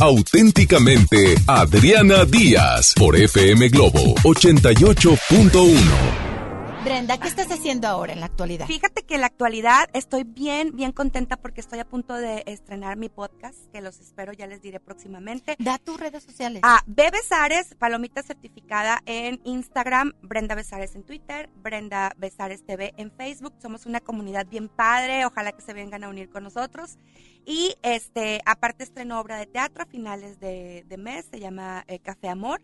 Auténticamente Adriana Díaz por FM Globo 88.1. Brenda, ¿qué estás haciendo ahora en la actualidad? Fíjate que en la actualidad estoy bien, bien contenta porque estoy a punto de estrenar mi podcast, que los espero, ya les diré próximamente. Da tus redes sociales. Ah, B Besares, palomita certificada en Instagram, Brenda Besares en Twitter, Brenda Besares TV en Facebook. Somos una comunidad bien padre, ojalá que se vengan a unir con nosotros. Y este, aparte estreno obra de teatro a finales de, de mes, se llama eh, Café Amor.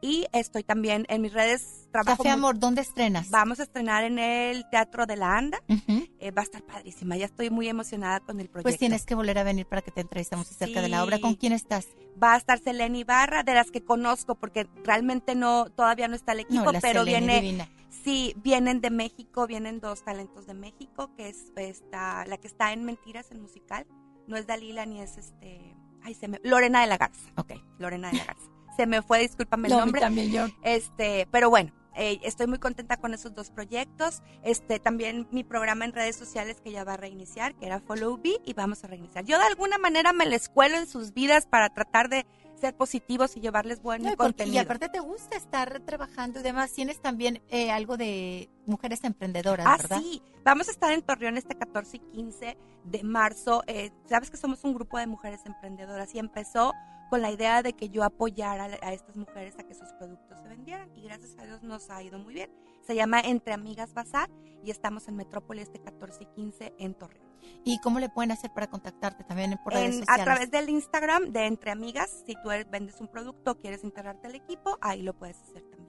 Y estoy también en mis redes. Trabajo Café Amor, ¿dónde estrenas? Vamos a estrenar en el Teatro de la Anda. Eh, va a estar padrísima. Ya estoy muy emocionada con el proyecto. Pues tienes que volver a venir para que te entrevistemos acerca de la obra. ¿Con quién estás? Va a estar Selene Ibarra, de las que conozco, porque realmente no, todavía no está el equipo, No, la pero Selene viene. divina. Sí, vienen de México, vienen dos talentos de México, que es esta, la que está en Mentiras, el musical. No es Dalila ni es este. Ay, se me. Lorena de la Garza. Ok. Lorena de la Garza. Se me fue, discúlpame el No, nombre. también yo. Este, pero bueno, eh, estoy muy contenta con esos dos proyectos. Este, también mi programa en redes sociales que ya va a reiniciar, que era Follow B, y vamos a reiniciar. Yo de alguna manera me les cuelo en sus vidas para tratar de ser positivos y llevarles buen No, y porque- contenido. y aparte te gusta estar trabajando y demás. Tienes también eh, algo de mujeres emprendedoras, Ah, ¿verdad? sí. Vamos a estar en Torreón este 14 y 15 de marzo. Eh, Sabes que somos un grupo de mujeres emprendedoras y empezó con la idea de que yo apoyara a estas mujeres a que sus productos se vendieran y gracias a Dios nos ha ido muy bien. Se llama Entre Amigas Bazar y estamos en Metrópoli este 14 y 15 en Torreón. ¿Y cómo le pueden hacer para contactarte también por En- redes a sociales? través del Instagram de Entre Amigas, si tú eres- vendes un producto quieres integrarte al equipo, ahí lo puedes hacer también.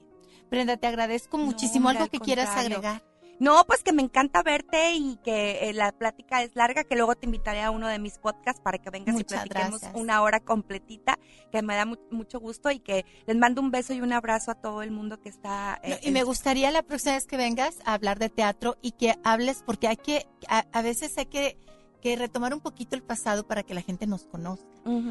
Brenda, te agradezco muchísimo. ¿Algo que al quieras agregar? No, pues que me encanta verte y que eh, la plática es larga, que luego te invitaré a uno de mis podcasts para que vengas Muchas y platiquemos gracias. una hora completita, que me da mu- mucho gusto y que les mando un beso y un abrazo a todo el mundo que está... eh, No, y me gustaría la próxima vez que vengas a hablar de teatro y que hables, porque hay que, a, a veces hay que que retomar un poquito el pasado para que la gente nos conozca.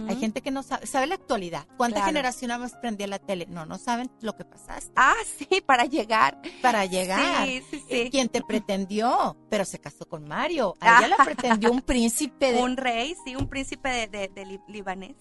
Hay gente que no sabe, sabe la actualidad. ¿Cuánta Claro. generación más prendía la tele? No, no saben lo que pasaste. Ah, sí, para llegar. Para llegar. Sí, sí, Eh, sí. Quien te pretendió, pero se casó con Mario. A ella la pretendió un príncipe de... Un rey, sí, un príncipe de, de- de li- libanés.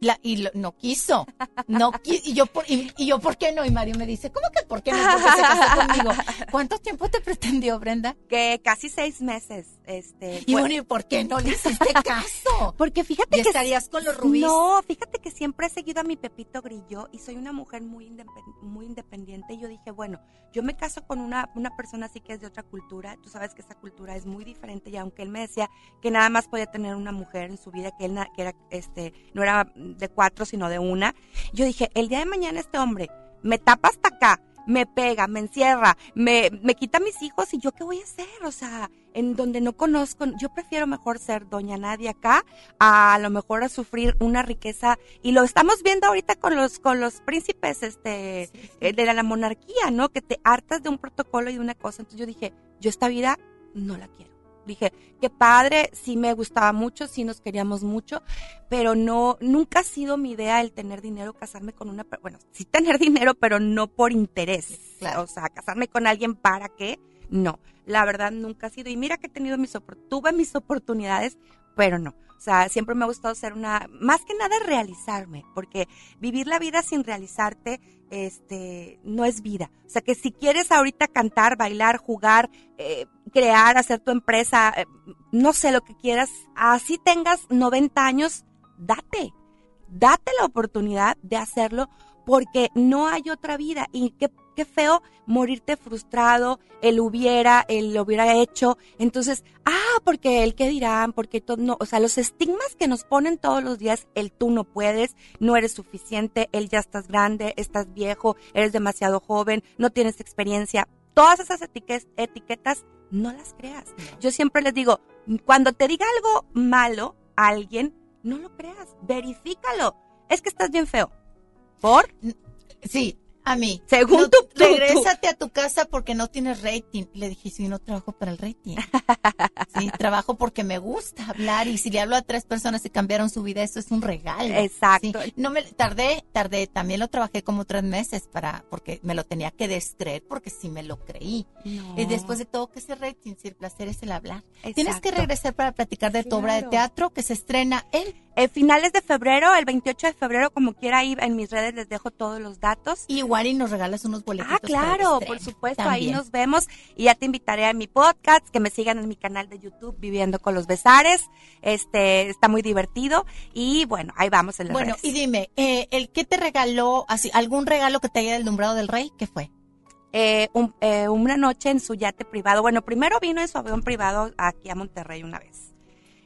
La- y lo- no quiso. No qui- y yo por, y, y yo por qué no y Mario me dice, ¿cómo que por qué no? Porque se casó conmigo. ¿Cuánto tiempo te pretendió, Brenda? Que casi seis meses. Este, Y bueno, ¿y por qué no le hiciste caso? Porque fíjate ¿Y que estarías con los rubíes? No, fíjate que siempre he seguido a mi Pepito Grillo y soy una mujer muy, independ- muy independiente. Y yo dije, bueno, yo me caso con una, una persona así que es de otra cultura. Tú sabes que esa cultura es muy diferente. Y aunque él me decía que nada más podía tener una mujer en su vida, que él que era, este, no era de cuatro, sino de una, yo dije, el día de mañana este hombre me tapa hasta acá, me pega, me encierra, me, me quita a mis hijos y yo qué voy a hacer, o sea, en donde no conozco, yo prefiero mejor ser doña Nadia acá a, a lo mejor a sufrir una riqueza y lo estamos viendo ahorita con los con los príncipes este eh, de la monarquía, ¿no? Que te hartas de un protocolo y de una cosa, entonces yo dije, yo esta vida no la quiero. Dije, qué padre, sí me gustaba mucho, sí nos queríamos mucho, pero no, nunca ha sido mi idea el tener dinero, casarme con una, bueno, sí tener dinero, pero no por interés. O sea, casarme con alguien para qué, no. La verdad nunca ha sido. Y mira que he tenido mis, tuve mis oportunidades, pero no. O sea, siempre me ha gustado ser una, más que nada realizarme, porque vivir la vida sin realizarte, este, no es vida. O sea, que si quieres ahorita cantar, bailar, jugar, eh, crear, hacer tu empresa, eh, no sé lo que quieras, así tengas 90 años, date, date la oportunidad de hacerlo porque no hay otra vida y qué, qué feo morirte frustrado, el hubiera, el lo hubiera hecho, entonces, ah, porque el qué dirán, porque todo, no, o sea, los estigmas que nos ponen todos los días, el tú no puedes, no eres suficiente, el ya estás grande, estás viejo, eres demasiado joven, no tienes experiencia, todas esas etiquetas, etiquetas no las creas. Yo siempre les digo, cuando te diga algo malo a alguien, no lo creas, verifícalo. Es que estás bien feo. ¿Por? Sí, a mí. Según No, tú. Regrésate a tu casa porque no tienes rating. Le dije, sí, no trabajo para el rating. Sí, trabajo porque me gusta hablar y si le hablo a tres personas y cambiaron su vida, eso es un regalo. Exacto. Sí. No me tardé, tardé, también lo trabajé como tres meses para, porque me lo tenía que descreer porque sí me lo creí. No. Y después de todo, que ese rating, si el placer es el hablar. Tienes que regresar para platicar de tu obra de teatro que se estrena en Eh, finales de febrero, el 28 de febrero, como quiera, ahí en mis redes les dejo todos los datos. Igual y nos regalas unos boletos. Ah, claro, por supuesto, ahí nos vemos. Y ya te invitaré a mi podcast, que me sigan en mi canal de YouTube, Viviendo con los Besares. Este, está muy divertido. Y bueno, ahí vamos en las Bueno, redes. y dime, eh, ¿el qué te regaló, así, algún regalo que te haya deslumbrado del rey? ¿Qué fue? eh, un- eh, una noche en su yate privado. Bueno, primero vino en su avión privado aquí a Monterrey una vez.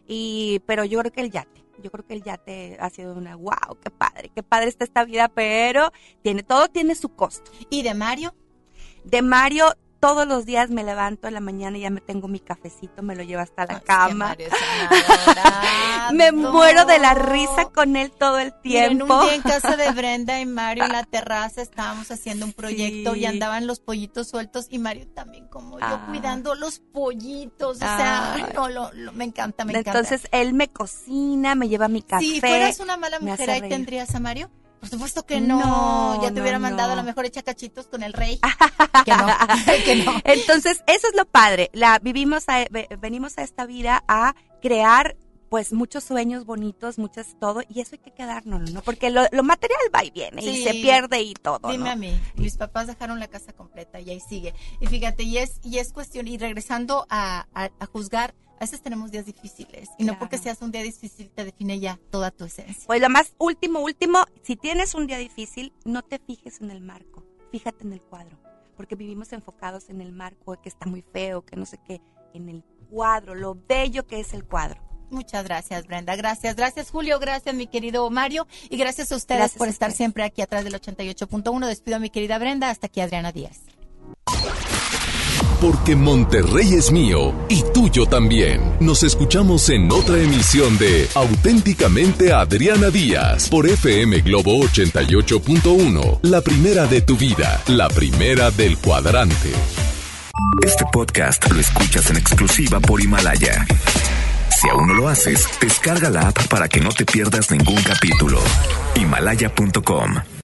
Y, pero yo creo que el yate, yo creo que el yate ha sido una, wow, qué padre, qué padre está esta vida, pero tiene, todo tiene su costo. ¿Y de Mario? De Mario, todos los días me levanto en la mañana y ya me tengo mi cafecito, me lo llevo hasta la cama. me muero de la risa con él todo el Miren, tiempo. un día en casa de Brenda y Mario en la terraza estábamos haciendo un proyecto Sí. y andaban los pollitos sueltos y Mario también como yo Ah. cuidando los pollitos. O sea, no, lo, lo- me encanta, me encanta. Entonces él me cocina, me lleva mi café. si fueras una mala mujer, ahí tendrías a Mario. Por supuesto que no. No, ya te no, hubiera mandado a lo mejor echa cachitos con el rey. que no, que no. Entonces, eso es lo padre. La vivimos a- ve- venimos a esta vida a crear pues muchos sueños bonitos, muchas todo, y eso hay que quedarnos, ¿no? Porque lo, lo material va y viene, y se pierde y todo, Dime ¿no? a mí, mis papás dejaron la casa completa y ahí sigue. Y fíjate, y es, y es cuestión, y regresando a, a- a juzgar, a veces tenemos días difíciles. Y no porque seas un día difícil te define ya toda tu esencia. Pues lo más último, último, si tienes un día difícil, no te fijes en el marco, fíjate en el cuadro, porque vivimos enfocados en el marco, que está muy feo, que no sé qué, en el cuadro, lo bello que es el cuadro. Muchas gracias, Brenda. Gracias, gracias, Julio. Gracias, mi querido Mario. Y gracias a ustedes Gracias por a estar ustedes. siempre aquí atrás del 88.1. Despido a mi querida Brenda. Hasta aquí, Adriana Díaz. Porque Monterrey es mío y tuyo también. Nos escuchamos en otra emisión de Auténticamente Adriana Díaz por FM Globo 88.1. La primera de tu vida, la primera del cuadrante. Este podcast lo escuchas en exclusiva por Himalaya. Si aún no lo haces, descarga la app para que no te pierdas ningún capítulo. Himalaya.com